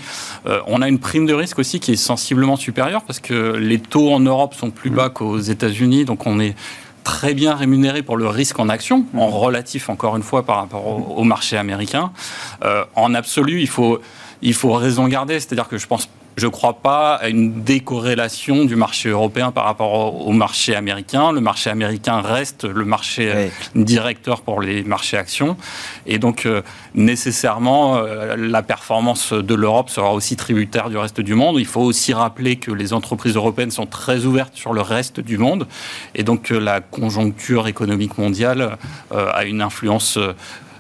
Speaker 4: Euh, on a une prime de risque aussi qui est sensiblement supérieure parce que les taux en Europe sont plus bas qu'aux États-Unis, donc on est très bien rémunéré pour le risque en action, en relatif encore une fois par rapport au, au marché américain. Euh, en absolu, il faut, il faut raison garder, c'est-à-dire que je pense je ne crois pas à une décorrélation du marché européen par rapport au, marché américain. Le marché américain reste le marché euh, directeur pour les marchés actions. Et donc, euh, nécessairement, euh, la performance de l'Europe sera aussi tributaire du reste du monde. Il faut aussi rappeler que les entreprises européennes sont très ouvertes sur le reste du monde. Et donc, euh, la conjoncture économique mondiale a une influence.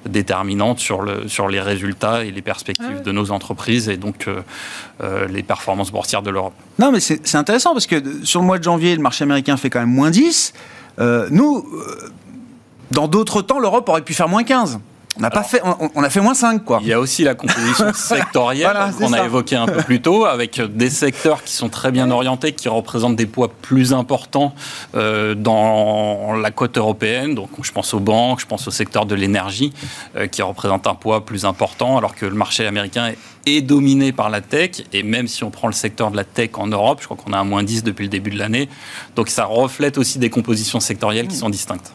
Speaker 4: Déterminante sur, le, sur les résultats et les perspectives de nos entreprises et donc euh, euh, les performances boursières de l'Europe.
Speaker 1: Non, mais c'est c'est intéressant parce que sur le mois de janvier, le marché américain fait quand même moins 10. Euh, nous, euh, dans d'autres temps, l'Europe aurait pu faire moins 15. On n'a pas fait, on, on a fait moins 5, quoi.
Speaker 4: Il y a aussi la composition sectorielle
Speaker 1: Voilà,
Speaker 4: qu'on a évoquée un peu plus tôt, avec des secteurs qui sont très bien orientés, qui représentent des poids plus importants euh, dans la côte européenne. Donc, je pense aux banques, je pense au secteur de l'énergie, euh, qui représente un poids plus important, alors que le marché américain est, est dominé par la tech. Et même si on prend le secteur de la tech en Europe, je crois qu'on a un moins 10 depuis le début de l'année. Donc, ça reflète aussi des compositions sectorielles qui sont distinctes.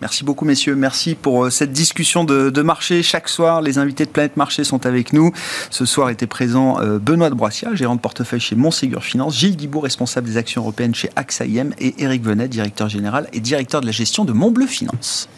Speaker 1: Merci beaucoup, messieurs. Merci pour euh, cette discussion de, marché. Chaque soir, les invités de Planète Marché sont avec nous. Ce soir était présent euh, Benoît de Broissia, gérant de portefeuille chez Montségur Finance, Gilles Guibourg, responsable des actions européennes chez AXA IM, et Eric Venet, directeur général et directeur de la gestion de Montbleu Finance.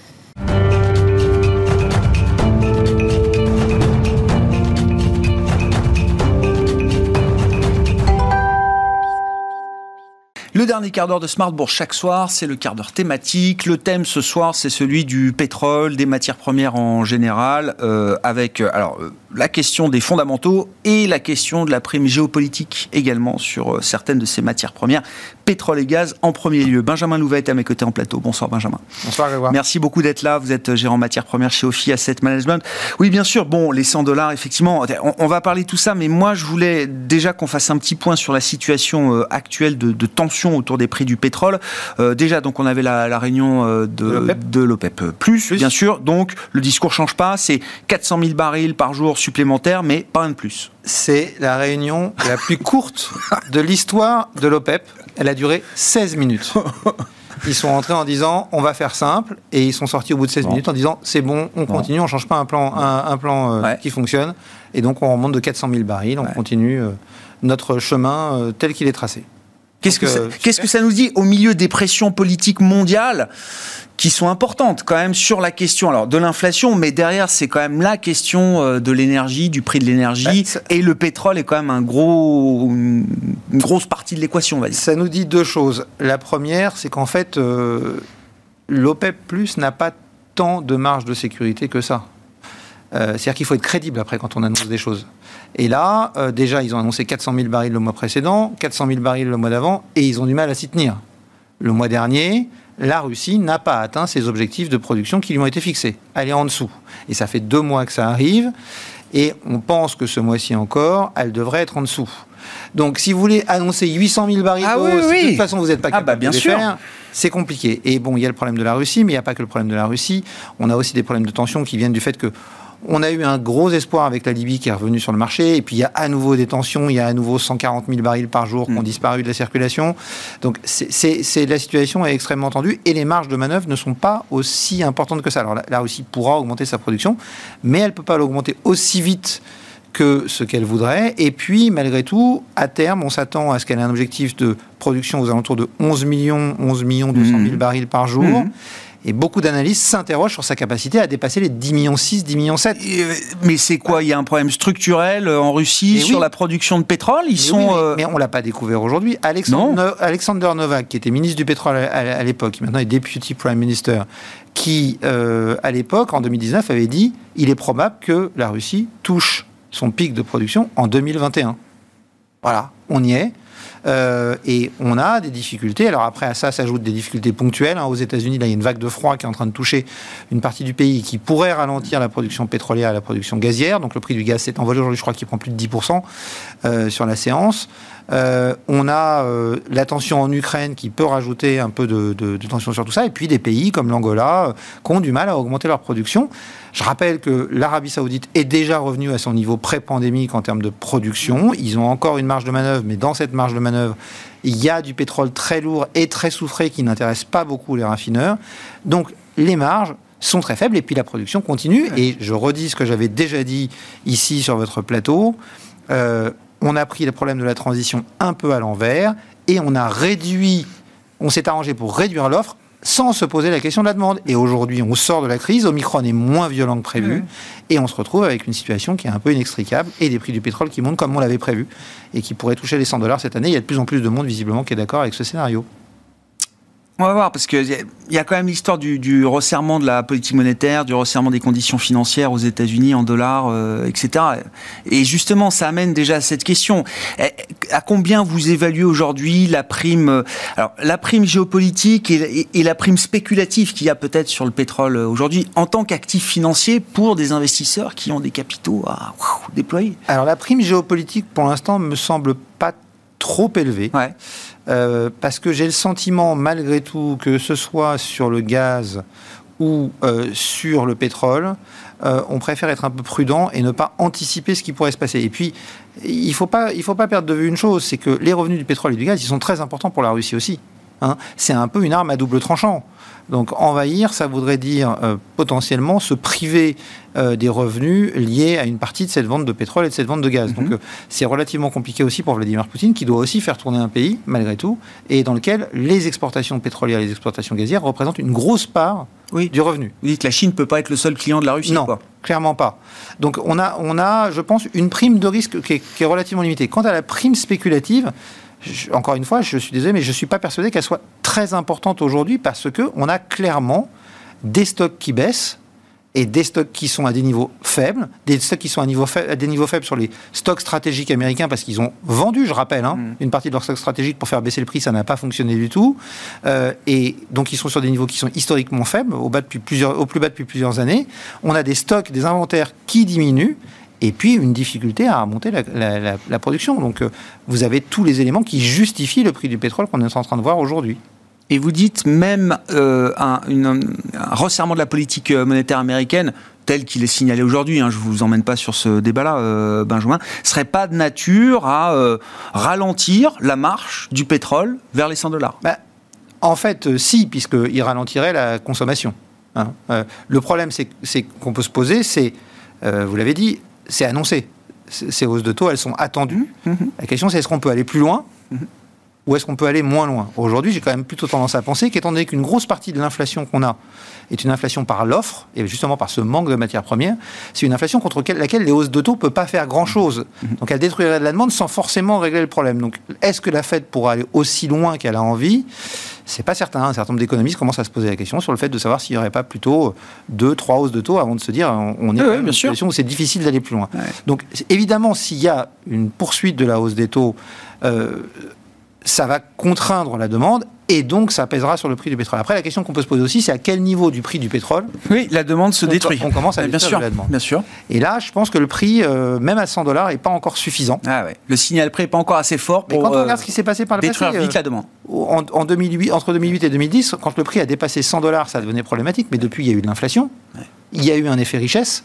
Speaker 1: Le dernier quart d'heure de Smartbourg chaque soir, c'est le quart d'heure thématique. Le thème ce soir, c'est celui du pétrole, des matières premières en général, euh, avec euh, alors euh, la question des fondamentaux et la question de la prime géopolitique également sur certaines de ces matières premières, pétrole et gaz en premier lieu. Benjamin Louvet est à mes côtés en plateau. Bonsoir Benjamin.
Speaker 6: Bonsoir Grégoire.
Speaker 1: Merci beaucoup d'être là. Vous êtes gérant matières premières chez Ophi Asset Management. Oui, bien sûr. Bon, les 100 dollars, effectivement, on, va parler de tout ça, mais moi, je voulais déjà qu'on fasse un petit point sur la situation actuelle de, de tension autour des prix du pétrole. Euh, déjà, donc, on avait la, réunion euh, de l'OPEP plus, bien sûr. Donc, le discours change pas. C'est 400 000 barils par jour supplémentaires, mais pas un de plus.
Speaker 6: C'est la réunion la plus courte de l'histoire de l'OPEP. Elle a duré 16 minutes. Ils sont rentrés en disant on va faire simple et ils sont sortis au bout de 16 minutes en disant c'est bon, on continue, on change pas un plan, un, plan euh, qui fonctionne et donc on remonte de 400 000 barils, on continue notre chemin tel qu'il est tracé.
Speaker 1: Qu'est-ce que, ça, qu'est-ce que ça nous dit au milieu des pressions politiques mondiales qui sont importantes quand même sur la question alors de l'inflation, mais derrière c'est quand même la question euh, de l'énergie, du prix de l'énergie, bah, et le pétrole est quand même un gros, une grosse partie de l'équation.
Speaker 6: Ça nous dit deux choses. La première, c'est qu'en fait, euh, l'OPEP n'a pas tant de marge de sécurité que ça. Euh, c'est-à-dire qu'il faut être crédible après quand on annonce des choses. Et là, euh, déjà, ils ont annoncé 400 000 barils le mois précédent, 400 000 barils le mois d'avant, et ils ont du mal à s'y tenir. Le mois dernier, la Russie n'a pas atteint ses objectifs de production qui lui ont été fixés. Elle est en dessous. Et ça fait deux mois que ça arrive. Et on pense que ce mois-ci encore, elle devrait être en dessous. Donc, si vous voulez annoncer 800 000 barils
Speaker 1: ah
Speaker 6: de toute façon, vous n'êtes pas
Speaker 1: ah, bah,
Speaker 6: capable de les faire. C'est compliqué. Et bon, il y a le problème de la Russie, mais il n'y a pas que le problème de la Russie. On a aussi des problèmes de tension qui viennent du fait que on a eu un gros espoir avec la Libye qui est revenue sur le marché, et puis il y a à nouveau des tensions, il y a à nouveau 140 000 barils par jour qui ont mm. disparu de la circulation. Donc c'est la situation est extrêmement tendue, et les marges de manœuvre ne sont pas aussi importantes que ça. Alors la, Russie pourra augmenter sa production, mais elle ne peut pas l'augmenter aussi vite que ce qu'elle voudrait. Et puis, malgré tout, à terme, on s'attend à ce qu'elle ait un objectif de production aux alentours de 11 millions, 11 millions 200 000 mm. barils par jour. Mm. Et beaucoup d'analystes s'interrogent sur sa capacité à dépasser les 10 millions 6, 10 millions 7.
Speaker 1: Euh, mais c'est quoi? Il y a un problème structurel euh, en Russie sur la production de pétrole?
Speaker 6: Ils mais sont. Euh, mais, on l'a pas découvert aujourd'hui. Alexander, Alexander, Novak, qui était ministre du pétrole à, l'époque, qui maintenant est deputy prime minister, qui à l'époque, en 2019, avait dit il est probable que la Russie touche son pic de production en 2021. Voilà, on y est. Euh, et on a des difficultés. Alors après, à ça s'ajoutent des difficultés ponctuelles. Hein. Aux États-Unis, là, il y a une vague de froid qui est en train de toucher une partie du pays qui pourrait ralentir la production pétrolière et la production gazière. Donc le prix du gaz s'est envolé aujourd'hui, je crois qu'il prend plus de 10% euh, sur la séance. Euh, on a la tension en Ukraine qui peut rajouter un peu de, tension sur tout ça, et puis des pays comme l'Angola qui ont du mal à augmenter leur production. Je rappelle que l'Arabie saoudite est déjà revenue à son niveau pré-pandémique en termes de production. Ils ont encore une marge de manœuvre, mais dans cette marge de manœuvre, il y a du pétrole très lourd et très soufré qui n'intéresse pas beaucoup les raffineurs. Donc les marges sont très faibles et puis la production continue. Et je redis ce que j'avais déjà dit ici sur votre plateau on a pris le problème de la transition un peu à l'envers et on a réduit, on s'est arrangé pour réduire l'offre sans se poser la question de la demande. Et aujourd'hui, on sort de la crise, Omicron est moins violent que prévu, et on se retrouve avec une situation qui est un peu inextricable, et des prix du pétrole qui montent comme on l'avait prévu, et qui pourraient toucher les 100 dollars cette année. Il y a de plus en plus de monde, visiblement, qui est d'accord avec ce scénario.
Speaker 1: On va voir, parce qu'il y, a quand même l'histoire du, resserrement de la politique monétaire, du resserrement des conditions financières aux États-Unis en dollars, euh, etc. Et justement, ça amène déjà à cette question. Eh, à combien vous évaluez aujourd'hui la prime, alors, la prime géopolitique et, la prime spéculative qu'il y a peut-être sur le pétrole aujourd'hui en tant qu'actif financier pour des investisseurs qui ont des capitaux à déployer?
Speaker 6: Alors, la prime géopolitique, pour l'instant, me semble pas trop élevée. Ouais. Euh, parce que j'ai le sentiment, malgré tout, que ce soit sur le gaz ou euh, sur le pétrole, euh, on préfère être un peu prudent et ne pas anticiper ce qui pourrait se passer. Et puis, il ne faut, pas, perdre de vue une chose, c'est que les revenus du pétrole et du gaz, ils sont très importants pour la Russie aussi. Hein. C'est un peu une arme à double tranchant. Donc envahir, ça voudrait dire euh, potentiellement se priver euh, des revenus liés à une partie de cette vente de pétrole et de cette vente de gaz. Donc mhm. euh, c'est relativement compliqué aussi pour Vladimir Poutine, qui doit aussi faire tourner un pays, malgré tout, et dans lequel les exportations pétrolières et les exportations gazières représentent une grosse part du revenu.
Speaker 1: Vous dites que la Chine ne peut pas être le seul client de la Russie
Speaker 6: Non, clairement pas. Donc on a, on a, je pense, une prime de risque qui est, qui est relativement limitée. Quant à la prime spéculative, encore une fois, je suis désolé, mais je ne suis pas persuadé qu'elle soit très importante aujourd'hui parce qu'on a clairement des stocks qui baissent et des stocks qui sont à des niveaux faibles, des stocks qui sont à, niveau à des niveaux faibles sur les stocks stratégiques américains parce qu'ils ont vendu, je rappelle, hein, mm. une partie de leurs stocks stratégiques pour faire baisser le prix, ça n'a pas fonctionné du tout. Euh, et donc ils sont sur des niveaux qui sont historiquement faibles, au, bas depuis plusieurs, au plus bas depuis plusieurs années. On a des stocks, des inventaires qui diminuent et puis une difficulté à remonter la, production. Donc euh, vous avez tous les éléments qui justifient le prix du pétrole qu'on est en train de voir aujourd'hui.
Speaker 1: Et vous dites même euh, un, resserrement de la politique euh, monétaire américaine tel qu'il est signalé aujourd'hui, hein, je ne vous emmène pas sur ce débat-là, Benjamin, serait pas de nature à ralentir la marche du pétrole vers les 100 dollars
Speaker 6: bah, En fait, si, puisqu'il ralentirait la consommation. Hein. le problème c'est qu'on peut se poser, c'est, vous l'avez dit, c'est annoncé. Ces hausses de taux, elles sont attendues. Mhm. La question, c'est est-ce qu'on peut aller plus loin mhm. ou est-ce qu'on peut aller moins loin? Aujourd'hui, j'ai quand même plutôt tendance à penser qu'étant donné qu'une grosse partie de l'inflation qu'on a est une inflation par l'offre, et justement par ce manque de matières premières, c'est une inflation contre laquelle les hausses de taux ne peuvent pas faire grand-chose. Mhm. Donc elle détruirait de la demande sans forcément régler le problème. Donc est-ce que la Fed pourra aller aussi loin qu'elle a envie? C'est pas certain. Un certain nombre d'économistes commencent à se poser la question sur le fait de savoir s'il n'y aurait pas plutôt deux, trois hausses de taux avant de se dire on est dans une situation où c'est difficile d'aller plus loin. Donc évidemment, s'il y a une poursuite de la hausse des taux, euh, ça va contraindre la demande et donc ça pèsera sur le prix du pétrole. Après, la question qu'on peut se poser aussi, c'est à quel niveau du prix du pétrole
Speaker 1: Oui, la demande se détruit.
Speaker 6: On commence à
Speaker 1: bien sûr,
Speaker 6: la demande.
Speaker 1: Bien sûr.
Speaker 6: Et là, je pense que le prix, euh, même à 100 dollars, n'est pas encore suffisant.
Speaker 1: Ah ouais. Le signal prix n'est pas encore assez fort pour
Speaker 6: Mais quand on regarde ce qui s'est passé par le
Speaker 1: détruire
Speaker 6: passé,
Speaker 1: vite la demande.
Speaker 6: En, en, 2008, entre 2008 et 2010, quand le prix a dépassé 100 dollars, ça devenait problématique. Mais depuis, il y a eu de l'inflation. Il y a eu un effet richesse.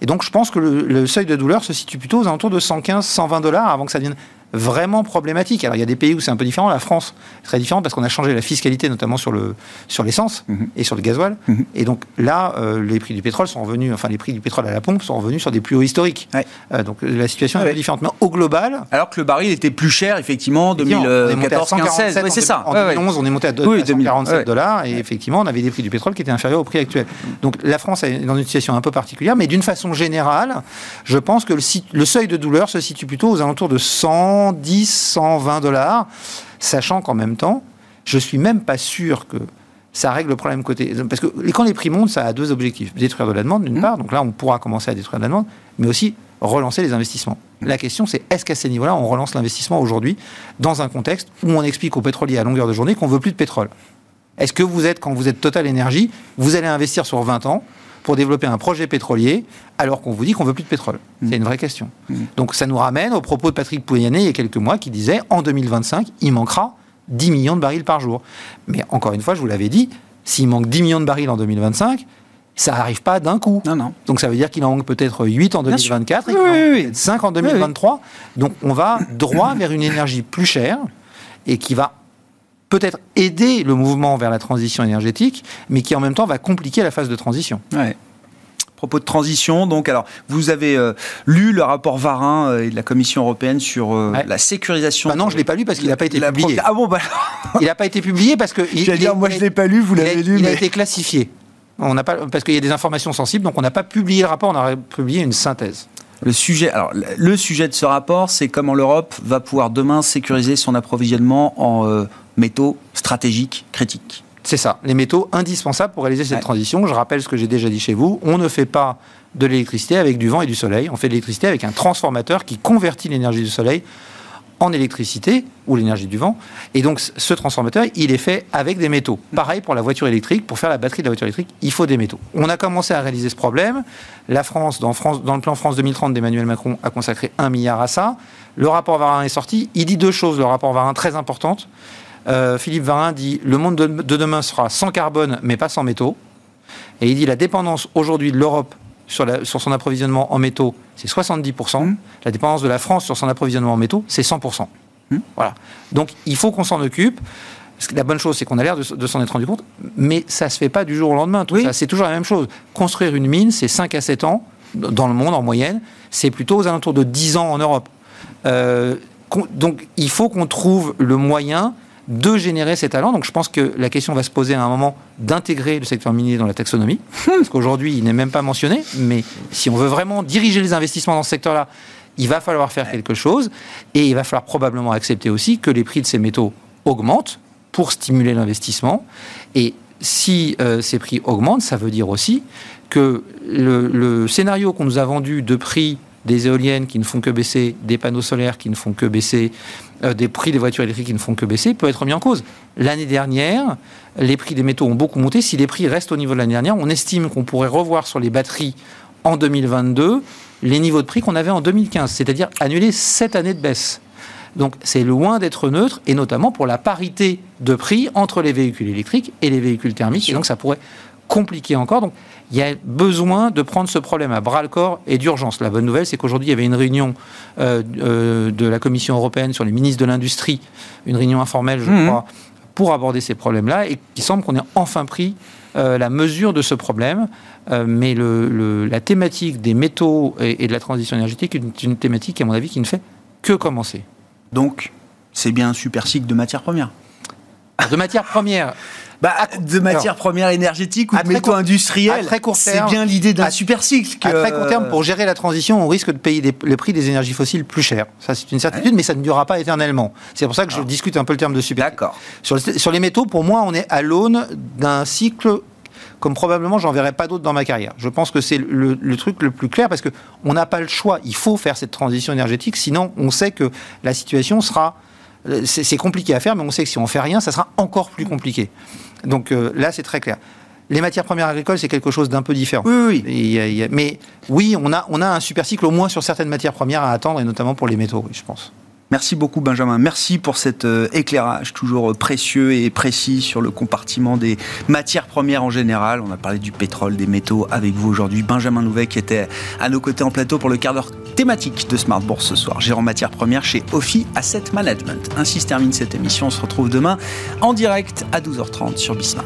Speaker 6: Et donc, je pense que le, le, seuil de douleur se situe plutôt aux alentours de 115, 120 dollars avant que ça devienne vraiment problématique. Alors il y a des pays où c'est un peu différent. La France est très différente parce qu'on a changé la fiscalité notamment sur le sur l'essence mhm. et sur le gasoil. Mhm. Et donc là, euh, les prix du pétrole sont revenus, enfin les prix du pétrole à la pompe sont revenus sur des plus hauts historiques. Euh, donc la situation est différente. Mais au global,
Speaker 1: alors que le baril était plus cher effectivement en 2014, 2016,
Speaker 6: c'est ça. En 2011, on est monté à, 247 dollars et effectivement, on avait des prix du pétrole qui étaient inférieurs au prix actuel. Donc la France est dans une situation un peu particulière, mais d'une façon générale, je pense que le, le seuil de douleur se situe plutôt aux alentours de 100 110, 120 dollars, sachant qu'en même temps, je suis même pas sûr que ça règle le problème côté. Parce que quand les prix montent, ça a deux objectifs. Détruire de la demande, d'une mmh. part, donc là, on pourra commencer à détruire de la demande, mais aussi relancer les investissements. Mmh. La question, c'est est-ce qu'à ces niveaux-là, on relance l'investissement aujourd'hui dans un contexte où on explique aux pétroliers à longueur de journée qu'on veut plus de pétrole? Est-ce que vous êtes, quand vous êtes Total Énergie, vous allez investir sur 20 ans pour développer un projet pétrolier alors qu'on vous dit qu'on veut plus de pétrole mmh. C'est une vraie question. Mmh. Donc ça nous ramène au propos de Patrick Pouyanné il y a quelques mois qui disait en 2025, il manquera 10 millions de barils par jour. Mais encore une fois, je vous l'avais dit, s'il manque 10 millions de barils en 2025, ça n'arrive pas d'un coup.
Speaker 1: Non, non.
Speaker 6: Donc ça veut dire qu'il en manque peut-être 8 en 2024 et oui, 5 en 2023. Donc on va droit vers une énergie plus chère et qui va peut-être aider le mouvement vers la transition énergétique, mais qui en même temps va compliquer la phase de transition.
Speaker 1: Ouais propos de transition, donc alors vous avez euh, lu le rapport Varin euh, et de la Commission européenne sur euh, la sécurisation.
Speaker 6: Bah non, je l'ai pas lu parce qu'il n'a pas été publié.
Speaker 1: Ah bon, bah...
Speaker 6: il n'a pas été publié parce que.
Speaker 1: J'allais dire, moi je l'ai pas lu, vous l'avez lu.
Speaker 6: Il a été classifié. On n'a pas parce qu'il y a des informations sensibles, donc on n'a pas publié le rapport, on a publié une synthèse.
Speaker 1: Le sujet, alors, le sujet de ce rapport, c'est comment l'Europe va pouvoir demain sécuriser son approvisionnement en métaux stratégiques critiques.
Speaker 6: C'est ça, les métaux indispensables pour réaliser cette transition. Je rappelle ce que j'ai déjà dit chez vous, on ne fait pas de l'électricité avec du vent et du soleil, on fait de l'électricité avec un transformateur qui convertit l'énergie du soleil en électricité ou l'énergie du vent. Et donc ce transformateur, il est fait avec des métaux. Pareil pour la voiture électrique, pour faire la batterie de la voiture électrique, il faut des métaux. On a commencé à réaliser ce problème. La France, dans, le plan France 2030 d'Emmanuel Macron, a consacré un milliard à ça. Le rapport Varin est sorti. Il dit deux choses, le rapport Varin, très importantes. Euh, Philippe Varin dit le monde de, demain sera sans carbone, mais pas sans métaux. Et il dit la dépendance aujourd'hui de l'Europe sur, son approvisionnement en métaux, c'est 70%. Mmh. La dépendance de la France sur son approvisionnement en métaux, c'est 100%. Mmh. Voilà. Donc il faut qu'on s'en occupe. La bonne chose, c'est qu'on a l'air de, s'en être rendu compte, mais ça se fait pas du jour au lendemain. Tout ça, c'est toujours la même chose. Construire une mine, c'est 5 à 7 ans dans le monde en moyenne. C'est plutôt aux alentours de 10 ans en Europe. Euh, donc, il faut qu'on trouve le moyen de générer ces talents. Donc je pense que la question va se poser à un moment d'intégrer le secteur minier dans la taxonomie, parce qu'aujourd'hui il n'est même pas mentionné, mais si on veut vraiment diriger les investissements dans ce secteur-là, il va falloir faire quelque chose, et il va falloir probablement accepter aussi que les prix de ces métaux augmentent pour stimuler l'investissement. Et si euh, ces prix augmentent, ça veut dire aussi que le scénario qu'on nous a vendu de prix des éoliennes qui ne font que baisser, des panneaux solaires qui ne font que baisser, euh, des prix des voitures électriques qui ne font que baisser, peut être mis en cause. L'année dernière, les prix des métaux ont beaucoup monté. Si les prix restent au niveau de l'année dernière, on estime qu'on pourrait revoir sur les batteries en 2022 les niveaux de prix qu'on avait en 2015, c'est-à-dire annuler cette année de baisse. Donc c'est loin d'être neutre, et notamment pour la parité de prix entre les véhicules électriques et les véhicules thermiques. Et donc ça pourrait compliquer encore. Donc il y a besoin de prendre ce problème à bras le corps et d'urgence. La bonne nouvelle, c'est qu'aujourd'hui, il y avait une réunion euh, euh, de la Commission européenne sur les ministres de l'Industrie, une réunion informelle, je mmh. crois, pour aborder ces problèmes-là, et il semble qu'on ait enfin pris euh, la mesure de ce problème. mais la thématique des métaux et, de la transition énergétique est une, thématique, à mon avis, qui ne fait que commencer.
Speaker 1: Donc, c'est bien un super cycle de matières premières.
Speaker 6: De matières premières,
Speaker 1: bah, de matières premières énergétiques ou de métaux industriels. C'est bien l'idée d'un super cycle.
Speaker 6: À très court terme, pour gérer la transition, on risque de payer le prix des énergies fossiles plus cher. Ça, c'est une certitude, mais ça ne durera pas éternellement. C'est pour ça que je ah. discute un peu le terme de super.
Speaker 1: D'accord.
Speaker 6: Sur, sur les métaux, pour moi, on est à l'aune d'un cycle comme probablement j'en verrai pas d'autres dans ma carrière. Je pense que c'est le, le, truc le plus clair parce que on n'a pas le choix. Il faut faire cette transition énergétique, sinon on sait que la situation sera c'est compliqué à faire, mais on sait que si on fait rien, ça sera encore plus compliqué. Donc euh, là, c'est très clair. Les matières premières agricoles, c'est quelque chose d'un peu différent.
Speaker 1: Oui,
Speaker 6: oui. mais oui, on a, on a un super cycle au moins sur certaines matières premières à attendre, et notamment pour les métaux, je pense.
Speaker 1: Merci beaucoup Benjamin. Merci pour cet euh, éclairage toujours précieux et précis sur le compartiment des matières premières en général. On a parlé du pétrole, des métaux avec vous aujourd'hui. Benjamin Louvet qui était à nos côtés en plateau pour le quart d'heure thématique de Smart Bourse ce soir. Gérant matières premières chez Ophi Asset Management. Ainsi se termine cette émission. On se retrouve demain en direct à 12h30 sur Bismart.